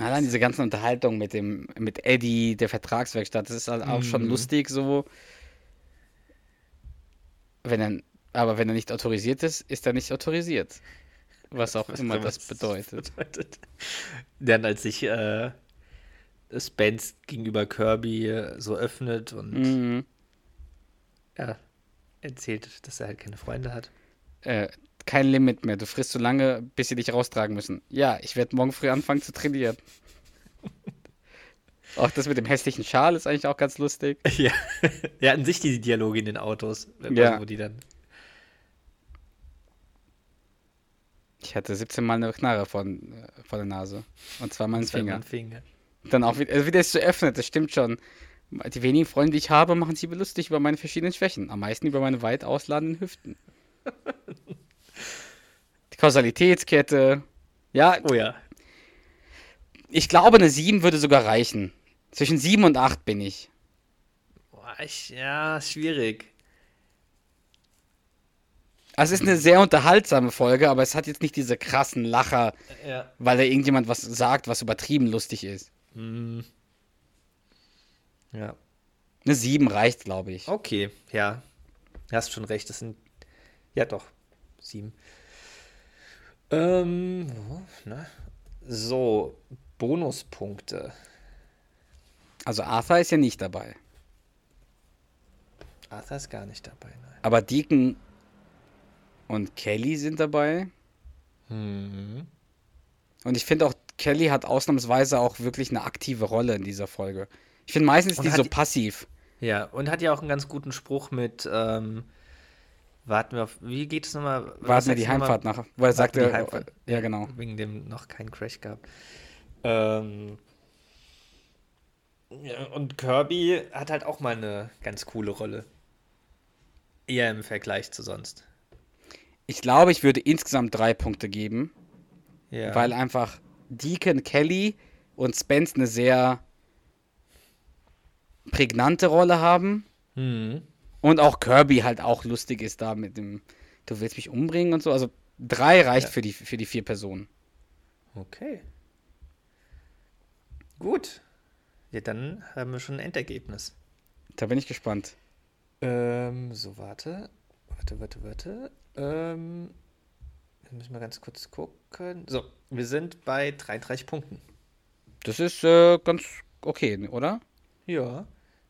Allein diese ganzen Unterhaltungen mit dem, mit Eddie, der Vertragswerkstatt, das ist halt auch mhm. schon lustig so. Wenn er, aber wenn er nicht autorisiert ist, ist er nicht autorisiert. Was auch [laughs] was immer das bedeutet. bedeutet. Dann als sich äh, Spence gegenüber Kirby äh, so öffnet und mhm. ja, erzählt, dass er halt keine Freunde hat. Äh, kein Limit mehr. Du frisst so lange, bis sie dich raustragen müssen. Ja, ich werde morgen früh anfangen zu trainieren. [laughs] auch das mit dem hässlichen Schal ist eigentlich auch ganz lustig. [laughs] Ja, ja an sich die Dialoge in den Autos, ja. wo die dann. Ich hatte 17 Mal eine Knarre vor, vor der Nase. Und zweimal einen Finger. Finger. Dann auch wieder, also wieder ist zu öffnen, das stimmt schon. Die wenigen Freunde, die ich habe, machen sie lustig über meine verschiedenen Schwächen. Am meisten über meine weit ausladenden Hüften. Kausalitätskette. Ja. Oh ja. Ich glaube, eine 7 würde sogar reichen. Zwischen 7 und 8 bin ich. Boah, ich, ja, schwierig. Also es ist eine sehr unterhaltsame Folge, aber es hat jetzt nicht diese krassen Lacher, ja. weil da irgendjemand was sagt, was übertrieben lustig ist. Mhm. Ja. Eine 7 reicht, glaube ich. Okay, ja. Du hast schon recht, das sind. Ja, doch. 7. Ähm, ne? So, Bonuspunkte. Also Arthur ist ja nicht dabei. Arthur ist gar nicht dabei, nein. Aber Deacon und Kelly sind dabei. Mhm. Und ich finde auch, Kelly hat ausnahmsweise auch wirklich eine aktive Rolle in dieser Folge. Ich finde meistens ist die so passiv. Ja, und hat ja auch einen ganz guten Spruch mit, ähm, warten wir auf, wie geht es nochmal? Warten wir die Heimfahrt nach, wo er sagte, ja genau. Wegen dem noch keinen Crash gab. Ähm, ja, und Kirby hat halt auch mal eine ganz coole Rolle. Eher im Vergleich zu sonst. Ich glaube, ich würde insgesamt drei Punkte geben. Ja. Weil einfach Deacon, Kelly und Spence eine sehr prägnante Rolle haben. Mhm. Und auch Kirby halt auch lustig ist da mit dem, du willst mich umbringen und so. Also drei reicht ja. für, die, für die vier Personen. Okay. Gut. Ja, dann haben wir schon ein Endergebnis. Da bin ich gespannt. Ähm, so, warte. Warte, warte, warte. Ähm, wir müssen mal ganz kurz gucken. So, wir sind bei 33 Punkten. Das ist äh, ganz okay, oder? Ja.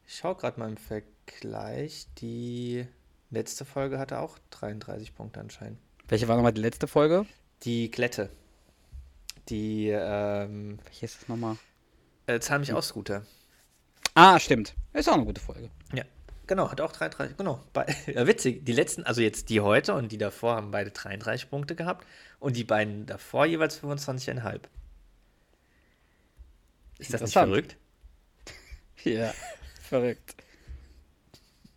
Ich schaue gerade mal im Vergleich gleich. Die letzte Folge hatte auch 33 Punkte anscheinend. Welche war nochmal die letzte Folge? Die Klette. Die, ähm. Welche ist das nochmal? Äh, Zahl mich hm. aus, Scooter. Ah, stimmt. Ist auch eine gute Folge. Ja. Genau, hat auch 33, genau. Bei, [laughs] ja, witzig. Die letzten, also jetzt die heute und die davor haben beide 33 Punkte gehabt und die beiden davor jeweils 25,5. Ist das nicht verrückt? [laughs] ja, verrückt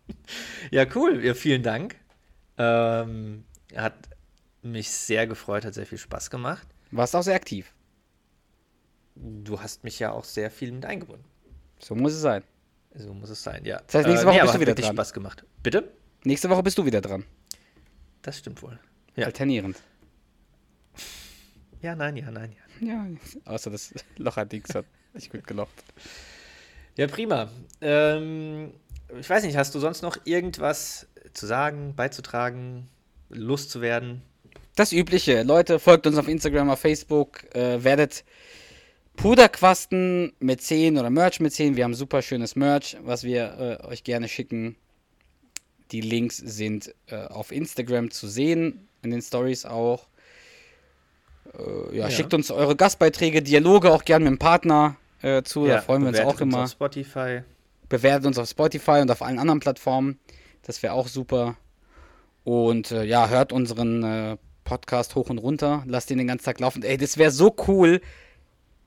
[laughs] ja, cool. Ja, vielen Dank. Ähm, hat mich sehr gefreut, hat sehr viel Spaß gemacht. Warst auch sehr aktiv. du hast mich ja auch sehr viel mit eingebunden. So muss es sein. So muss es sein, ja. Das heißt, nächste Woche nee, bist du wieder hat dran. Spaß gemacht. Bitte? Nächste Woche bist du wieder dran. Das stimmt wohl. Ja. Alternierend. Ja, nein, ja, nein, ja. Ja, außer das [laughs] Locher-Dings hat nicht gut gelocht. Ja, prima. Ähm, ich weiß nicht, hast du sonst noch irgendwas zu sagen, beizutragen, loszuwerden? Das Übliche. Leute, folgt uns auf Instagram, auf Facebook, äh, werdet Puderquasten mit 10 oder Merch mit 10. Wir haben super schönes Merch, was wir äh, euch gerne schicken. Die Links sind äh, auf Instagram zu sehen, in den Stories auch. Äh, ja, Ja. schickt uns eure Gastbeiträge, Dialoge auch gerne mit dem Partner äh, zu. da freuen wir uns auch immer. Auf Spotify. Bewertet uns auf Spotify und auf allen anderen Plattformen. Das wäre auch super. Und äh, ja, hört unseren äh, Podcast hoch und runter. Lasst ihn den ganzen Tag laufen. Ey, das wäre so cool,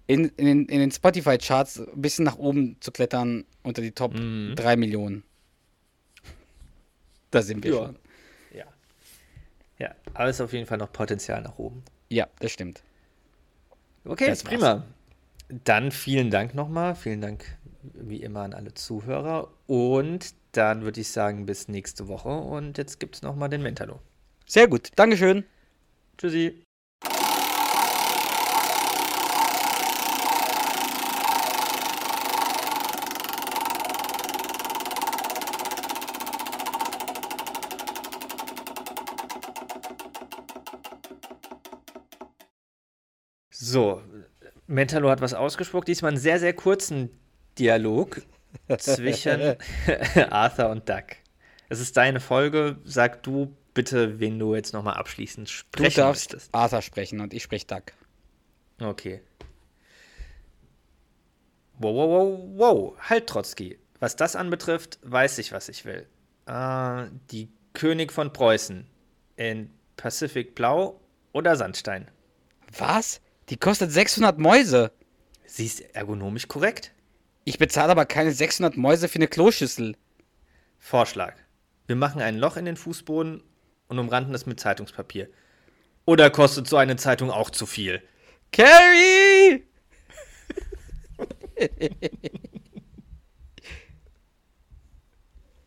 in, in, den- in den Spotify-Charts ein bisschen nach oben zu klettern unter die Top Mhm. 3 Millionen. Da sind wir Ja. schon. Ja. Ja, aber es ist auf jeden Fall noch Potenzial nach oben. Ja, das stimmt. Okay, Das war's. prima. Dann vielen Dank nochmal. Vielen Dank wie immer an alle Zuhörer. Und dann würde ich sagen, bis nächste Woche. Und jetzt gibt es nochmal den Mentalo. Sehr gut. Dankeschön. Tschüssi. So, Mentalo hat was ausgesprochen. Diesmal einen sehr, sehr kurzen Dialog zwischen [laughs] Arthur und Doug. Es ist deine Folge. Sag du bitte, wen du jetzt nochmal abschließend Du sprechen darfst möchtest. Arthur sprechen und ich spreche Doug. Okay. Wow, wow, wow, wow. Halt, Trotzki. Was das anbetrifft, weiß ich, was ich will. Äh, die König von Preußen in Pacific Blau oder Sandstein? Was? Die kostet 600 Mäuse. Sie ist ergonomisch korrekt. Ich bezahle aber keine 600 Mäuse für eine Kloschüssel. Vorschlag. Wir machen ein Loch in den Fußboden und umranden es mit Zeitungspapier. Oder kostet so eine Zeitung auch zu viel? Carrie! [laughs]